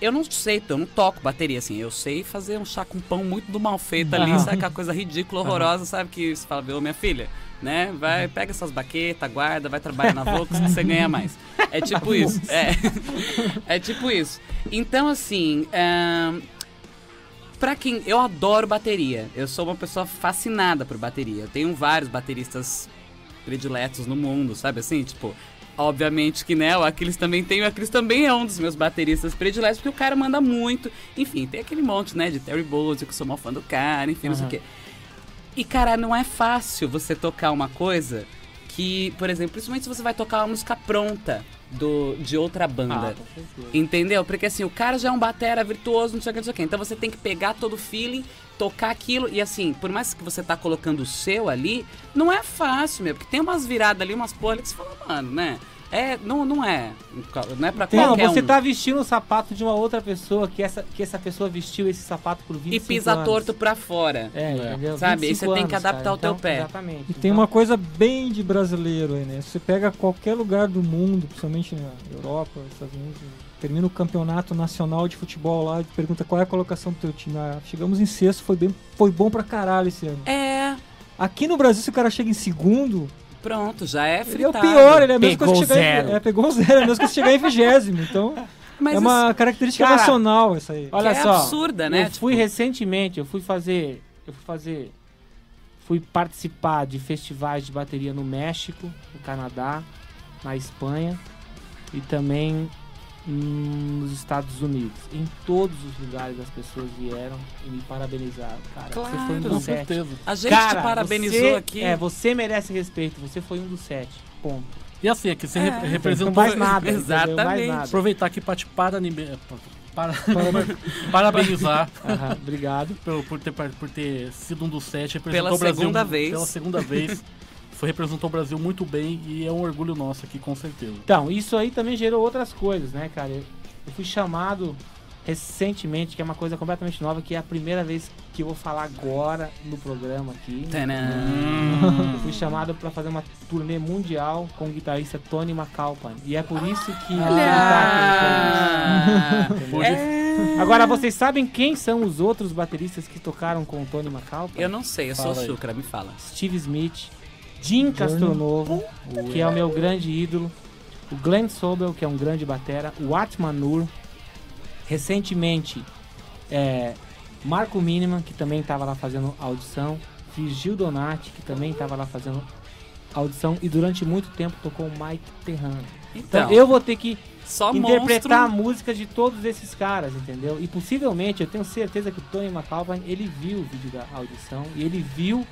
Speaker 1: eu não sei, eu não toco bateria, assim, eu sei fazer um chá com pão muito do mal feito ali, sabe aquela coisa ridícula, horrorosa, sabe, que você fala, ô minha filha, né? Vai, pega essas baquetas, guarda, vai trabalhar na Volks que você (laughs) ganha mais. É tipo isso. É, (laughs) é tipo isso. Então, assim, ahn, pra quem. Eu adoro bateria. Eu sou uma pessoa fascinada por bateria. Eu tenho vários bateristas prediletos no mundo, sabe assim? Tipo, obviamente que, né, o Aquiles também tem. O Aquiles também é um dos meus bateristas prediletos, porque o cara manda muito. Enfim, tem aquele monte, né, de Terry Bowles, que eu sou mó fã do cara, enfim, não sei o quê. E, cara, não é fácil você tocar uma coisa que, por exemplo, principalmente se você vai tocar uma música pronta do, de outra banda.
Speaker 3: Ah.
Speaker 1: Entendeu? Porque assim, o cara já é um batera virtuoso, não sei o que, não sei o que. Então você tem que pegar todo o feeling, tocar aquilo. E assim, por mais que você tá colocando o seu ali, não é fácil, meu. Porque tem umas viradas ali, umas porra ali que você fala, mano, né? É, não, não é. Não é pra
Speaker 3: Não,
Speaker 1: qualquer
Speaker 3: você
Speaker 1: um.
Speaker 3: tá vestindo o sapato de uma outra pessoa que essa, que essa pessoa vestiu esse sapato por 25
Speaker 1: E
Speaker 3: anos.
Speaker 1: pisa torto pra fora.
Speaker 3: É, entendeu?
Speaker 1: Sabe? E
Speaker 3: 25
Speaker 1: você tem que
Speaker 3: anos,
Speaker 1: adaptar
Speaker 3: cara.
Speaker 1: o teu
Speaker 3: Então,
Speaker 1: pé.
Speaker 3: Exatamente.
Speaker 4: E tem
Speaker 3: Então,
Speaker 4: uma coisa bem de brasileiro aí, né? Você pega qualquer lugar do mundo, principalmente na Europa, Estados Unidos, termina o campeonato nacional de futebol lá e pergunta qual é a colocação do teu time. Ah, chegamos em sexto, foi, bem, foi bom pra caralho esse ano.
Speaker 1: É,
Speaker 4: Aqui no Brasil, se o cara chega em segundo,
Speaker 1: pronto, já é
Speaker 4: ele é o
Speaker 1: fritado.
Speaker 4: pior, ele é a mesma
Speaker 3: Pegou
Speaker 4: coisa que chegar
Speaker 3: zero.
Speaker 4: Em, é, pegou zero, é a mesma coisa que chegar em vigésimo. Então, (laughs)
Speaker 1: Mas
Speaker 4: é uma característica
Speaker 3: Cara,
Speaker 4: nacional essa aí.
Speaker 3: Olha
Speaker 1: é
Speaker 3: só.
Speaker 1: absurda, né?
Speaker 3: Eu fui
Speaker 1: Tipo-
Speaker 3: recentemente, eu fui fazer. Eu fui fazer. Fui participar de festivais de bateria no México, no Canadá, na Espanha e também nos Estados Unidos. Em todos os lugares as pessoas vieram e me parabenizaram. Cara, você foi um
Speaker 1: Claro.
Speaker 2: Com
Speaker 3: dos sete.
Speaker 2: certeza.
Speaker 1: A gente
Speaker 3: Cara,
Speaker 1: te parabenizou
Speaker 3: você-
Speaker 1: aqui.
Speaker 3: É, você merece respeito. Você foi um dos sete. Ponto.
Speaker 2: E assim, aqui você
Speaker 1: É.
Speaker 2: rep- representou.
Speaker 3: mais nada. (laughs) entendeu? Mais
Speaker 1: Exatamente.
Speaker 3: nada.
Speaker 2: Aproveitar aqui pra te paranime- para, (laughs) parabenizar (laughs)
Speaker 3: Aham, obrigado.
Speaker 2: por, por, ter, por ter sido um dos sete. Representou
Speaker 1: Pela
Speaker 2: o Brasil,
Speaker 1: segunda vez.
Speaker 2: Pela segunda vez. Foi, representou o Brasil muito bem e é um orgulho nosso aqui, com certeza.
Speaker 3: Então, isso aí também gerou outras coisas, né, cara? Eu, eu fui chamado recentemente, que é uma coisa completamente nova, que é a primeira vez que eu vou falar agora no programa aqui.
Speaker 1: Tadã.
Speaker 3: Eu fui chamado para fazer uma turnê mundial com o guitarrista Tony McAlpine. E é por isso que entendeu?
Speaker 1: É.
Speaker 3: Agora, vocês sabem quem são os outros bateristas que tocaram com o Tony McAlpine?
Speaker 1: Eu não sei, eu sou
Speaker 2: Fala aí.
Speaker 1: Chucra, me fala.
Speaker 3: Steve Smith, Jim Castronovo, que é o meu grande ídolo, o Glenn Sobel, que é um grande batera, o Atman Nur, recentemente é, Marco Miniman, que também estava lá fazendo audição, Virgil Donati, que também estava lá fazendo audição, e durante muito tempo tocou o Mike Terrano. Então,
Speaker 1: Então,
Speaker 3: eu vou ter que
Speaker 1: só
Speaker 3: interpretar a
Speaker 1: monstro.
Speaker 3: música de todos esses caras, entendeu? E possivelmente, eu tenho certeza que o Tony McAlpine, ele viu o vídeo da audição e ele viu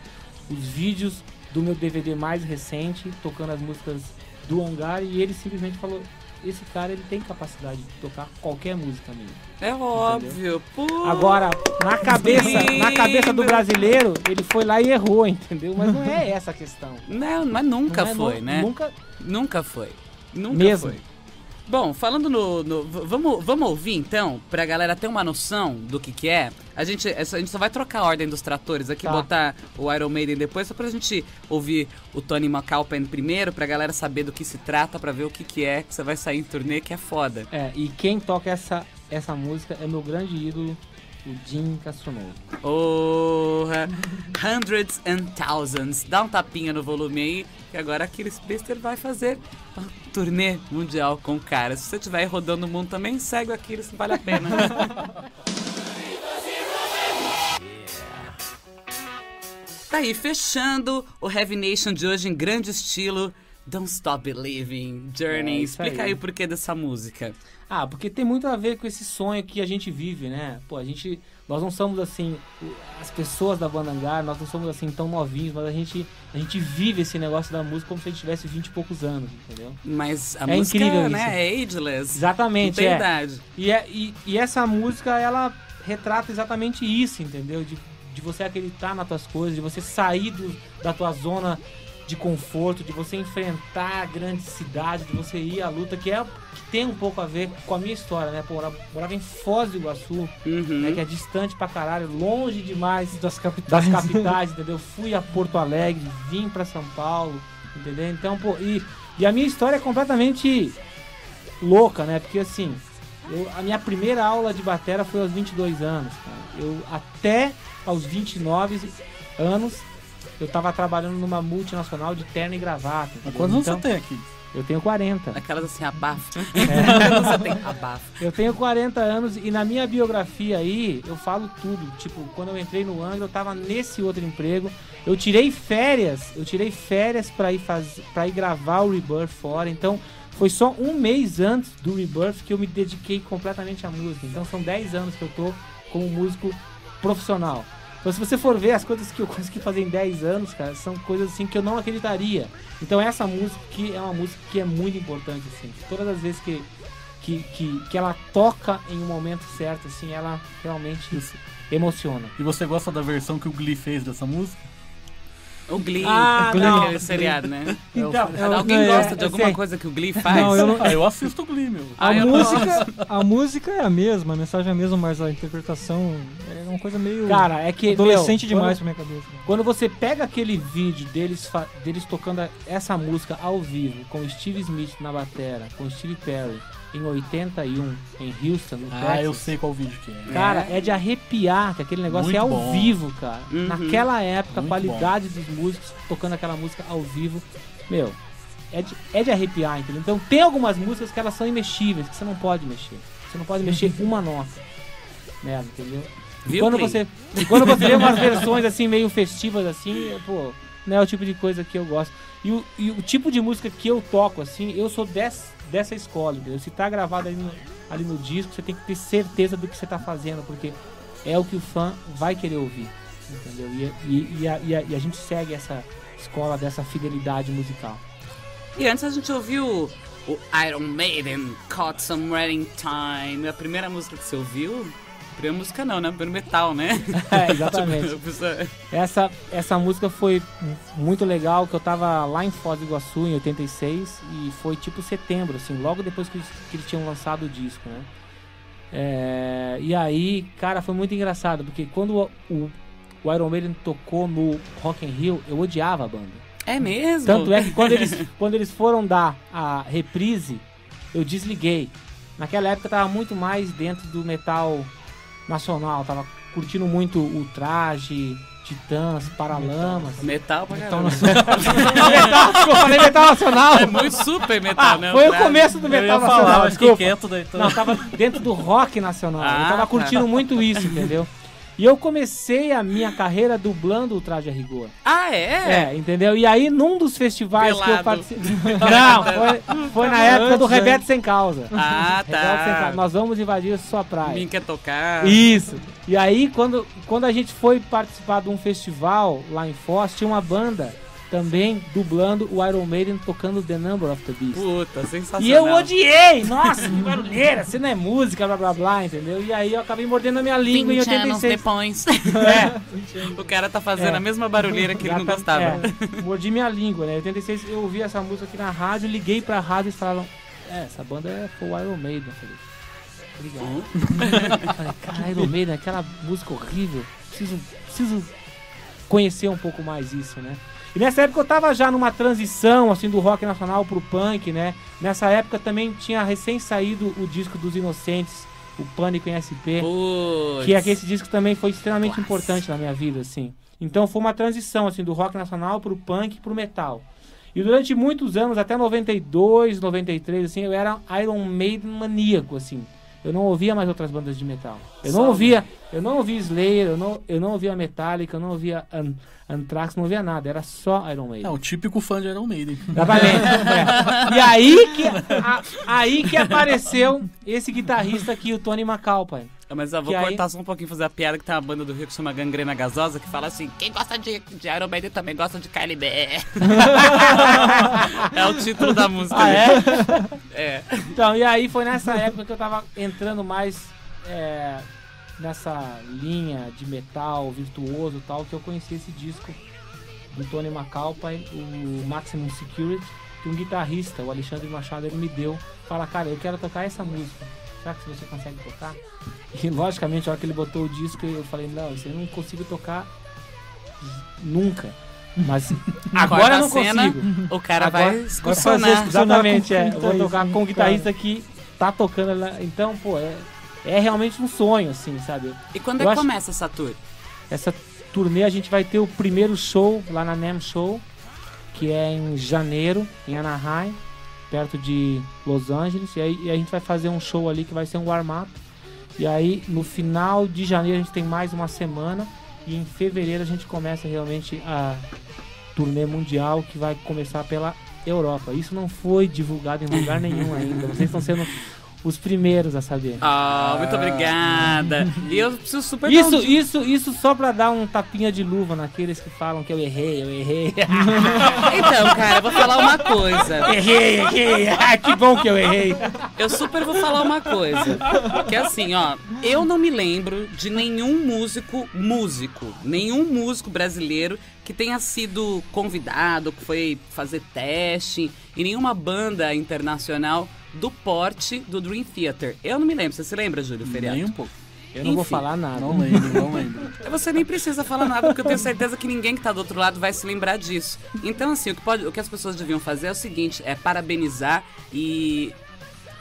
Speaker 3: os vídeos do meu DVD mais recente, tocando as músicas do Ongar, e ele simplesmente falou, esse cara, ele tem capacidade de tocar qualquer música minha.
Speaker 1: É óbvio. Pô.
Speaker 3: Agora, na cabeça, na cabeça do brasileiro, ele foi lá e errou, entendeu? Mas não é (laughs) essa a questão.
Speaker 1: Não, mas nunca
Speaker 3: Não é-
Speaker 1: foi,
Speaker 3: nu-
Speaker 1: né?
Speaker 3: Nunca,
Speaker 1: Nunca foi. Nunca
Speaker 3: Mesmo.
Speaker 1: foi. Bom, falando no. no- vamos, vamos ouvir então, pra galera ter uma noção do que, que é. A gente, a gente só vai trocar a ordem dos tratores aqui,
Speaker 3: Tá.
Speaker 1: botar o Iron Maiden depois, só pra gente ouvir o Tony McAlpine primeiro, pra galera saber do que se trata, pra ver o que, que é que você vai sair em turnê, que é foda.
Speaker 3: É, e quem toca essa, essa música é meu grande ídolo, o Jim Castronovo.
Speaker 1: Porra! Hundreds and thousands. Dá um tapinha no volume aí, que agora aquele Bister vai fazer uma turnê mundial com o cara. Se você estiver rodando o mundo também, segue o Aquiles, vale a pena. (laughs) Tá aí, fechando o Heavy Nation de hoje em grande estilo. Don't Stop Believing, Journey.
Speaker 3: É
Speaker 1: Explica aí.
Speaker 3: aí.
Speaker 1: o porquê dessa música.
Speaker 3: Ah, porque tem muito a ver com esse sonho que a gente vive, né? Pô, a gente. Nós não somos assim. As pessoas da banda Angar, nós não somos assim tão novinhos, mas a gente, a gente vive esse negócio da música como se a gente tivesse 20 e poucos anos, entendeu?
Speaker 1: Mas a
Speaker 3: É
Speaker 1: música,
Speaker 3: incrível
Speaker 1: né,
Speaker 3: isso.
Speaker 1: é ageless.
Speaker 3: Exatamente, é.
Speaker 1: idade.
Speaker 3: E, é- e, e essa música, ela retrata exatamente isso, entendeu? De, de você acreditar nas tuas coisas, de você sair do- da tua zona de conforto, de você enfrentar a grande cidade, de você ir à luta, que é que tem um pouco a ver com a minha história, né? Pô, eu morava- morava em Foz do Iguaçu,
Speaker 1: Uhum.
Speaker 3: né? Que é distante pra caralho, longe demais
Speaker 4: Das capitais.
Speaker 3: das capitais, entendeu? Fui a Porto Alegre, vim pra São Paulo, entendeu? Então, pô, e, e a minha história é completamente louca, né? Porque assim, eu- a minha primeira aula de batera foi aos 22 anos, cara. Eu até aos 29 anos eu tava trabalhando numa multinacional de terno e gravata.
Speaker 2: Mas quantos anos
Speaker 3: Então,
Speaker 2: você tem aqui?
Speaker 3: Eu tenho 40.
Speaker 1: Aquelas assim, abafo.
Speaker 3: É. (laughs)
Speaker 1: Você tem abafo.
Speaker 3: Eu tenho 40 anos e na minha biografia aí eu falo tudo. Tipo, quando eu entrei no Angra, eu tava nesse outro emprego. Eu tirei férias, eu tirei férias pra ir fazer, para ir gravar o Rebirth fora. Então, foi só um mês antes do Rebirth que eu me dediquei completamente à música. Então, são 10 anos que eu tô como músico profissional. Então, se você for ver as coisas que (laughs) eu consegui fazer em 10 anos, cara, são coisas assim que eu não acreditaria. Então, essa música que é uma música que é muito importante, assim. Todas as vezes que que, que, que ela toca em um momento certo, assim, ela realmente
Speaker 2: Isso.
Speaker 3: emociona.
Speaker 2: E você gosta da versão que o Glee fez dessa música?
Speaker 1: O Glee.
Speaker 3: Ah,
Speaker 1: Glee,
Speaker 3: não.
Speaker 1: aquele seriado, né? (laughs)
Speaker 3: Então,
Speaker 4: eu-
Speaker 1: Alguém
Speaker 4: é-
Speaker 1: gosta de alguma
Speaker 3: sei.
Speaker 1: coisa que o Glee faz?
Speaker 4: Não, eu não-
Speaker 2: Ah, eu assisto o Glee, meu.
Speaker 4: A
Speaker 1: Ah,
Speaker 4: música, a música é a mesma, a mensagem é a mesma, mas a interpretação é uma coisa meio
Speaker 3: Cara, é que.
Speaker 4: adolescente
Speaker 3: meu,
Speaker 4: demais
Speaker 3: Quando,
Speaker 4: pra minha cabeça.
Speaker 3: quando você pega aquele vídeo deles, deles tocando essa música ao vivo, com Steve Smith na batera, com Steve Perry, em 81, em Houston, no
Speaker 2: Ah,
Speaker 3: Texas.
Speaker 2: eu sei qual vídeo que é.
Speaker 3: Cara, é de arrepiar, que aquele negócio
Speaker 2: Muito
Speaker 3: é ao
Speaker 2: bom.
Speaker 3: vivo, cara.
Speaker 1: Uhum.
Speaker 3: Naquela época, a qualidade dos músicos tocando aquela música ao vivo, meu, é de, é de arrepiar, entendeu? Então tem algumas músicas que elas são imexíveis, que você não pode mexer. Você não pode mexer uma nota nela, entendeu? E quando você, e quando você vê umas versões assim, meio festivas assim, é, pô, não é o tipo de coisa que eu gosto. E o, e o tipo de música que eu toco, assim, eu sou dessa, dessa escola, entendeu? Se tá gravado ali no, ali no disco, você tem que ter certeza do que você tá fazendo, porque é o que o fã vai querer ouvir, entendeu? E, e, e, a, e, a, e a gente segue essa escola dessa fidelidade musical.
Speaker 1: E antes a gente ouviu o Iron Maiden, Caught Somewhere in Time. A primeira música que você ouviu? Primeira música não, né? Primeiro metal, né? (laughs)
Speaker 3: É, (laughs) exatamente.
Speaker 1: Tipo, você-
Speaker 3: Essa, essa música foi muito legal, que eu tava lá em Foz do Iguaçu em 86 e foi tipo setembro, assim, logo depois que eles, que eles tinham lançado o disco, né? É, e aí, cara, foi muito engraçado, porque quando o, o, o Iron Maiden tocou no Rock in Rio, eu odiava a banda.
Speaker 1: é mesmo?
Speaker 3: Tanto é que quando eles, (laughs) quando eles foram dar a reprise, eu desliguei. Naquela época eu tava muito mais dentro do metal nacional, tava curtindo muito o traje, Titãs, Paralamas.
Speaker 1: Metal pra
Speaker 4: Então,
Speaker 1: caramba. (laughs)
Speaker 3: metal, desculpa, falei metal nacional.
Speaker 1: É muito super metal,
Speaker 3: Ah,
Speaker 1: né?
Speaker 3: foi o começo do metal nacional,
Speaker 2: falar,
Speaker 3: desculpa.
Speaker 2: quieto daí.
Speaker 3: Não, tava dentro do rock nacional.
Speaker 1: Ah,
Speaker 3: eu tava curtindo muito isso, entendeu? E eu comecei a minha carreira dublando o traje a rigor.
Speaker 1: Ah, é?
Speaker 3: É, entendeu? E aí, num dos festivais que eu
Speaker 1: Pelado.
Speaker 3: participei. (laughs) Não, foi, foi na época do Rebelde Sem Causa.
Speaker 1: Ah,
Speaker 3: Rebelde Sem Causa.
Speaker 1: tá.
Speaker 3: Nós vamos invadir a sua praia.
Speaker 1: Mim quer tocar.
Speaker 3: Isso. E aí, quando, quando a gente foi participar de um festival lá em Foz, tinha uma banda também dublando o Iron Maiden tocando The Number of the Beast.
Speaker 1: Puta, sensacional.
Speaker 3: E eu odiei! Nossa, que barulheira! Você não é música, blá blá blá, entendeu? E aí eu acabei mordendo a minha língua em
Speaker 1: 20 anos
Speaker 3: 86.
Speaker 1: depois. (laughs)
Speaker 3: É,
Speaker 1: o cara tá fazendo
Speaker 3: É.
Speaker 1: a mesma barulheira que ele não gostava.
Speaker 3: é, mordi minha língua, né? Em 86 eu ouvi essa música aqui na rádio, liguei pra rádio e eles falaram: É, essa banda é o Iron Maiden. Eu falei, obrigado. Eu (laughs) falei, cara, Iron Maiden, aquela música horrível. Preciso, preciso conhecer um pouco mais isso, né? E nessa época eu tava já numa transição, assim, do rock nacional pro punk, né? Nessa época também tinha recém saído o disco dos Inocentes, o Pânico em SP.
Speaker 1: Putz.
Speaker 3: Que é que esse disco também foi extremamente
Speaker 1: Nossa.
Speaker 3: importante na minha vida, assim. Então foi uma transição, assim, do rock nacional pro punk e pro metal. E durante muitos anos, até 92, 93, assim, eu era Iron Maiden maníaco, assim. Eu não ouvia mais outras bandas de metal. Eu não ouvia, eu não ouvia Slayer, eu não, eu não ouvia Metallica, eu não ouvia An Anthrax, não ouvia nada. Era só Iron Maiden.
Speaker 2: É o típico fã de Iron Maiden.
Speaker 3: É. E aí que, a- aí que apareceu esse guitarrista aqui, o Tony McAlpine.
Speaker 1: Ah, Mas eu vou
Speaker 3: Que aí-
Speaker 1: cortar só um pouquinho fazer a piada que tem uma banda do Rio que chama Gangrena Gasosa que fala assim: quem gosta de, de Iron Maiden também gosta de KLB. (laughs) é o título da música.
Speaker 3: Ah, é?
Speaker 1: É.
Speaker 3: Então, e aí foi nessa época que eu tava entrando mais é, nessa linha de metal virtuoso e tal, que eu conheci esse disco do Tony McAlpine, o Maximum Security, que um guitarrista, o Alexandre Machado, ele me deu. Fala, cara, eu quero tocar essa música. Será que você consegue tocar? E logicamente, a hora que ele botou o disco, eu falei, não, isso eu não consigo tocar nunca. Mas (laughs) agora eu não
Speaker 1: a cena,
Speaker 3: consigo.
Speaker 1: O cara
Speaker 3: Agora-
Speaker 1: vai excursionar.
Speaker 3: Exatamente, é. vou tocar com um guitarrista que tá tocando lá. Então, pô, é, é realmente um sonho, assim, sabe?
Speaker 1: E quando é
Speaker 3: Eu
Speaker 1: que
Speaker 3: acho-
Speaker 1: começa essa tour?
Speaker 3: Essa, turnê a gente vai ter o primeiro show lá na NAM Show, que é em janeiro, em Anaheim, perto de Los Angeles. E aí e a gente vai fazer um show ali que vai ser um warm-up. E aí no final de janeiro a gente tem mais uma semana. E em fevereiro a gente começa realmente a turnê mundial que vai começar pela Europa. Isso não foi divulgado em lugar nenhum ainda. Vocês estão sendo (laughs) os primeiros a saber.
Speaker 1: Ah, muito obrigada. E eu preciso super dar
Speaker 3: Isso,
Speaker 1: um di-
Speaker 3: isso, isso só pra dar um tapinha de luva naqueles que falam que eu errei, eu errei. (laughs)
Speaker 1: Então, cara, eu vou falar uma coisa.
Speaker 3: errei, errei. Ah, que bom que eu errei.
Speaker 1: Eu super vou falar uma coisa. Que é assim, ó, eu não me lembro de nenhum músico, músico, nenhum músico brasileiro que tenha sido convidado, que foi fazer teste em nenhuma banda internacional do porte do Dream Theater. Eu não me lembro. Você se lembra, Júlio Feriado?
Speaker 2: Nem um pouco.
Speaker 3: Eu não vou
Speaker 1: Enfim,
Speaker 3: falar nada.
Speaker 2: Não lembro, não lembro. (laughs)
Speaker 1: Você nem precisa falar nada, porque eu tenho certeza que ninguém que tá do outro lado vai se lembrar disso. Então, assim, o que, pode, o que as pessoas deviam fazer é o seguinte: é parabenizar e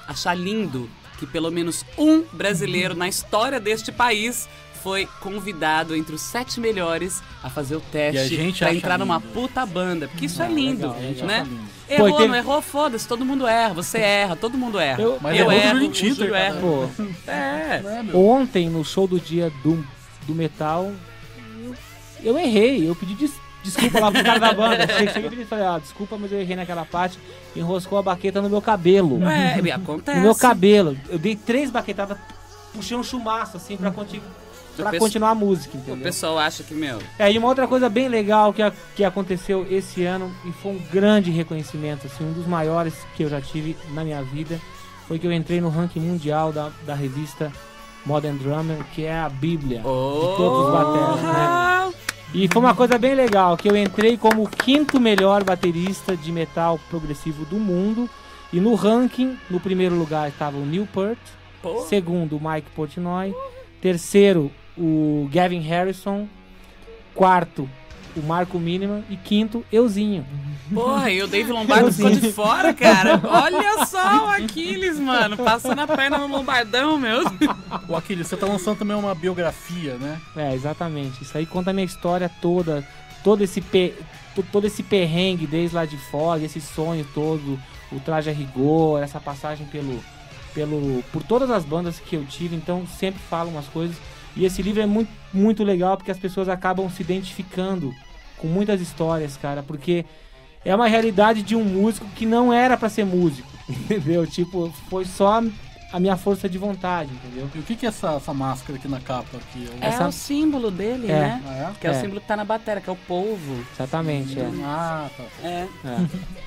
Speaker 1: achar lindo que pelo menos um brasileiro na história deste país foi convidado entre os sete melhores a fazer o
Speaker 2: a
Speaker 1: teste pra
Speaker 2: acha
Speaker 1: entrar numa
Speaker 2: lindo.
Speaker 1: puta banda. Porque isso é
Speaker 3: Ah,
Speaker 1: lindo,
Speaker 3: legal,
Speaker 1: né?
Speaker 2: lindo.
Speaker 1: Errou,
Speaker 3: Pô, teve-
Speaker 1: não errou, foda-se, todo mundo erra, você erra, todo mundo erra.
Speaker 3: Eu-
Speaker 2: Mas
Speaker 1: eu
Speaker 2: do
Speaker 1: erro, o Júlio erra.
Speaker 3: Pô,
Speaker 1: É.
Speaker 2: É,
Speaker 3: ontem no show do dia do, do metal, eu, eu errei. Eu pedi des- desculpa lá pro cara da banda. Cheguei e falei, ah, desculpa, mas eu errei naquela parte. Enroscou a baqueta no meu cabelo.
Speaker 1: É, acontece.
Speaker 3: No meu cabelo. Eu dei três baquetadas, puxei um chumaço assim pra, conti pra continuar a música,
Speaker 1: O
Speaker 3: entendeu?
Speaker 1: pessoal acha que, meu,
Speaker 3: É, e uma outra coisa bem legal que, a- que aconteceu esse ano e foi um grande reconhecimento, assim, um dos maiores que eu já tive na minha vida, foi que eu entrei no ranking mundial da, da revista Modern Drummer, que é a bíblia de todos os bateras, né? E foi uma coisa bem legal, que eu entrei como o quinto melhor baterista de metal progressivo do mundo, e no ranking, no primeiro lugar estava o Neil Peart,
Speaker 1: Pô.
Speaker 3: segundo o Mike Portnoy, terceiro o Gavin Harrison, quarto o Marco Miniman e quinto euzinho.
Speaker 1: Porra, e o Dave Lombardo ficou de fora, cara. (laughs) Olha só o Aquiles, mano. Passando a perna no Lombardão, meu.
Speaker 2: O Aquiles, você tá lançando também uma biografia, né?
Speaker 3: É, exatamente. Isso aí conta a minha história toda, todo esse pe... to- todo esse perrengue desde lá de fora, esse sonho todo, o traje a rigor, essa passagem pelo pelo por todas as bandas que eu tive, então sempre falo umas coisas. E esse livro é muito muito legal porque as pessoas acabam se identificando com muitas histórias, cara, porque é uma realidade de um músico que não era pra ser músico, (laughs) entendeu? Tipo, foi só a minha força de vontade, entendeu?
Speaker 2: E o que que é essa, essa máscara aqui na capa? Aqui?
Speaker 1: É
Speaker 3: Essa-
Speaker 1: o símbolo dele,
Speaker 3: É.
Speaker 1: né?
Speaker 2: Ah, é?
Speaker 1: Que é, o
Speaker 3: É.
Speaker 1: símbolo que tá na bateria, que é o polvo.
Speaker 3: Exatamente, é.
Speaker 2: Ah, tá.
Speaker 1: É.
Speaker 3: É,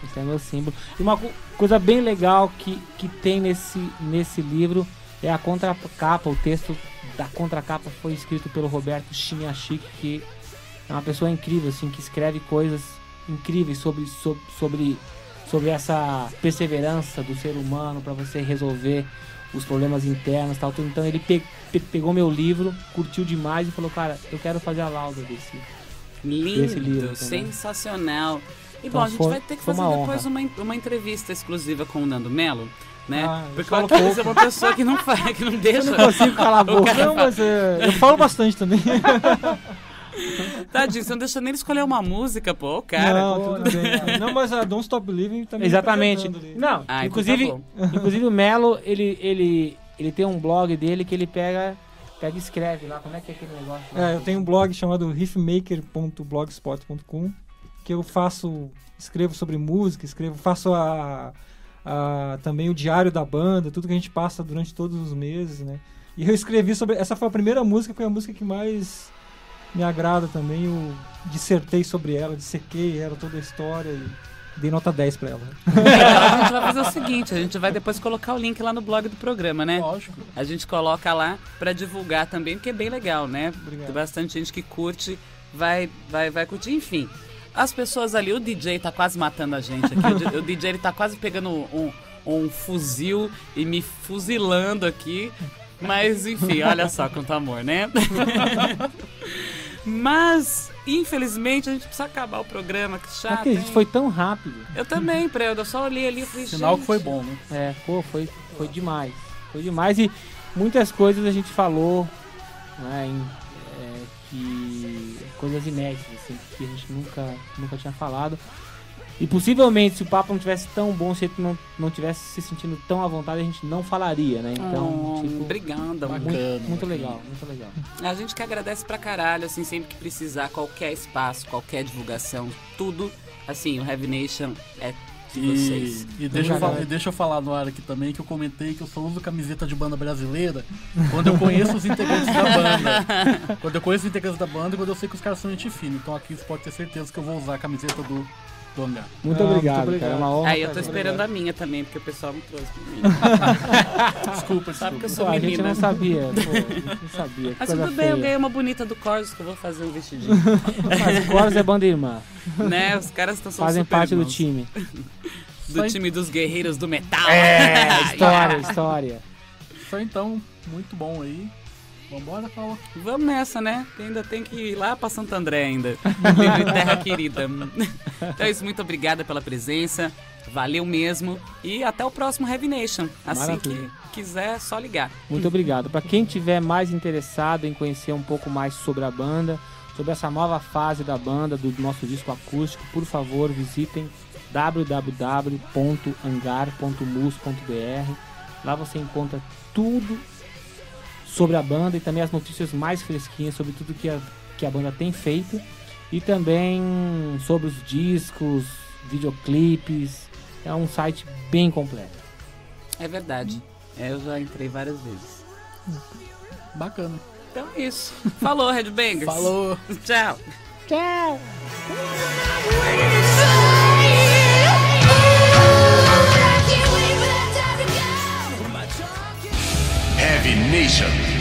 Speaker 3: esse é meu símbolo. E uma co- coisa bem legal que, que tem nesse, nesse livro é a contracapa. O texto da contracapa foi escrito pelo Roberto Chiniachik, que é uma pessoa incrível, assim, que escreve coisas incríveis sobre, sobre, sobre, sobre essa perseverança do ser humano para você resolver os problemas internos e tal. tudo. Então ele pe- pe- pegou meu livro, curtiu demais e falou, cara, eu quero fazer a lauda desse.
Speaker 1: Lindo,
Speaker 3: Esse livro
Speaker 1: sensacional. E
Speaker 3: Então
Speaker 1: bom, a gente
Speaker 3: foi-
Speaker 1: vai ter que fazer
Speaker 3: uma
Speaker 1: depois uma, uma entrevista exclusiva com o Nando Melo, né?
Speaker 4: Ah,
Speaker 1: Porque o
Speaker 4: falo
Speaker 1: Aquiles é uma pessoa que não faz, que não deixa.
Speaker 3: Eu não consigo calar a boca.
Speaker 4: Não, mas é, eu falo bastante também. (laughs)
Speaker 1: Tadinho, você não deixa nem ele escolher uma música, pô, o cara.
Speaker 4: não, tudo bem. Não, mas a Don't Stop Living também.
Speaker 3: Exatamente.
Speaker 4: tá.
Speaker 3: Não,
Speaker 1: Ah, então
Speaker 3: inclusive,
Speaker 1: tá bom.
Speaker 3: inclusive o Melo, ele, ele, ele tem um blog dele que ele pega, pega e escreve lá. Como é que é aquele negócio? lá?
Speaker 4: É, eu tenho um blog chamado riffmaker.blogspot.com que eu faço, escrevo sobre música, escrevo, faço a, a- também o diário da banda, tudo que a gente passa durante todos os meses, né? E eu escrevi sobre, essa foi a primeira música, foi a música que mais me agrada também, eu dissertei sobre ela, dissequei ela, toda a história e dei nota 10 pra ela.
Speaker 1: Então (laughs) (laughs) a gente vai fazer o seguinte, a gente vai depois colocar o link lá no blog do programa, né?
Speaker 2: Lógico.
Speaker 1: A gente coloca lá pra divulgar também, porque é bem legal, né?
Speaker 4: Obrigado.
Speaker 1: Tem bastante gente que curte, vai, vai, vai curtir, enfim. As pessoas ali, o DJ tá quase matando a gente aqui. o, DJ ele tá quase pegando um, um fuzil e me fuzilando aqui. Mas enfim, olha só quanto amor, né? (laughs) Mas, infelizmente, a gente precisa acabar o programa, que
Speaker 3: Não
Speaker 1: chato.
Speaker 3: acredito,
Speaker 1: hein?
Speaker 3: foi tão rápido.
Speaker 1: Eu também, Preudo, eu só olhei ali e falei,
Speaker 2: Sinal que
Speaker 1: gente,
Speaker 2: foi bom, né?
Speaker 3: É, pô, foi, foi demais. Foi demais e muitas coisas a gente falou, né, em- é, que coisas inéditas, assim, que a gente nunca, nunca tinha falado. E possivelmente, se o papo não tivesse tão bom, se ele não, não tivesse se sentindo tão à vontade, a gente não falaria, né? Então,
Speaker 1: Oh,
Speaker 3: tipo,
Speaker 1: obrigada.
Speaker 2: Bacana.
Speaker 3: muito, muito legal, muito legal.
Speaker 1: A gente que agradece pra caralho, assim, sempre que precisar, qualquer espaço, qualquer divulgação, tudo. Assim, o Heavy Nation é de vocês.
Speaker 2: E, e deixa eu
Speaker 3: Obrigado.
Speaker 2: falar, e deixa eu falar no ar aqui também que eu comentei que eu só uso camiseta de banda brasileira quando eu conheço os integrantes da banda. (laughs) Quando eu conheço os integrantes da banda e quando eu sei que os caras são gente fina. Então aqui você pode ter certeza que eu vou usar a camiseta do, do hangar.
Speaker 3: Muito
Speaker 4: Ah,
Speaker 3: obrigado,
Speaker 4: muito obrigado.
Speaker 3: cara. É uma honra.
Speaker 1: Aí eu tô esperando a minha também, porque o pessoal me trouxe pra mim. (laughs)
Speaker 2: Desculpa,
Speaker 1: Sabe que
Speaker 2: desculpa.
Speaker 1: eu sou
Speaker 3: Pô, a gente
Speaker 1: menina.
Speaker 3: não sabia, pô, a gente não (laughs) sabia. Que
Speaker 1: Mas tudo bem, eu
Speaker 3: feia.
Speaker 1: ganhei uma bonita do Corsos que eu vou fazer um vestidinho.
Speaker 3: Mas o Corus é banda irmã.
Speaker 1: né? Os caras estão
Speaker 3: Fazem
Speaker 1: super
Speaker 3: parte do
Speaker 1: irmãos.
Speaker 3: time.
Speaker 1: Do time dos guerreiros do metal.
Speaker 3: É, (laughs) história, história.
Speaker 2: Só então, muito bom aí. Vambora, Paula.
Speaker 1: Vamos nessa, né? Que Ainda tem que ir lá pra Santo André ainda. (laughs) Terra querida. Então é isso, muito obrigada pela presença. Valeu mesmo. E até o próximo Heavy Nation. Assim que
Speaker 3: Maravilha.
Speaker 1: quiser, é só ligar.
Speaker 3: Muito obrigado. Para quem tiver mais interessado em conhecer um pouco mais sobre a banda, sobre essa nova fase da banda, do nosso disco acústico, por favor, visitem www.angar.mus.br. Lá você encontra tudo sobre a banda e também as notícias mais fresquinhas sobre tudo que a, que a banda tem feito e também sobre os discos, videoclipes. É um site bem completo.
Speaker 1: É verdade. É, eu já entrei várias vezes.
Speaker 2: Bacana.
Speaker 1: Então é isso. Falou, Headbangers.
Speaker 2: Falou! (laughs)
Speaker 1: Tchau.
Speaker 3: Tchau!
Speaker 5: Nation.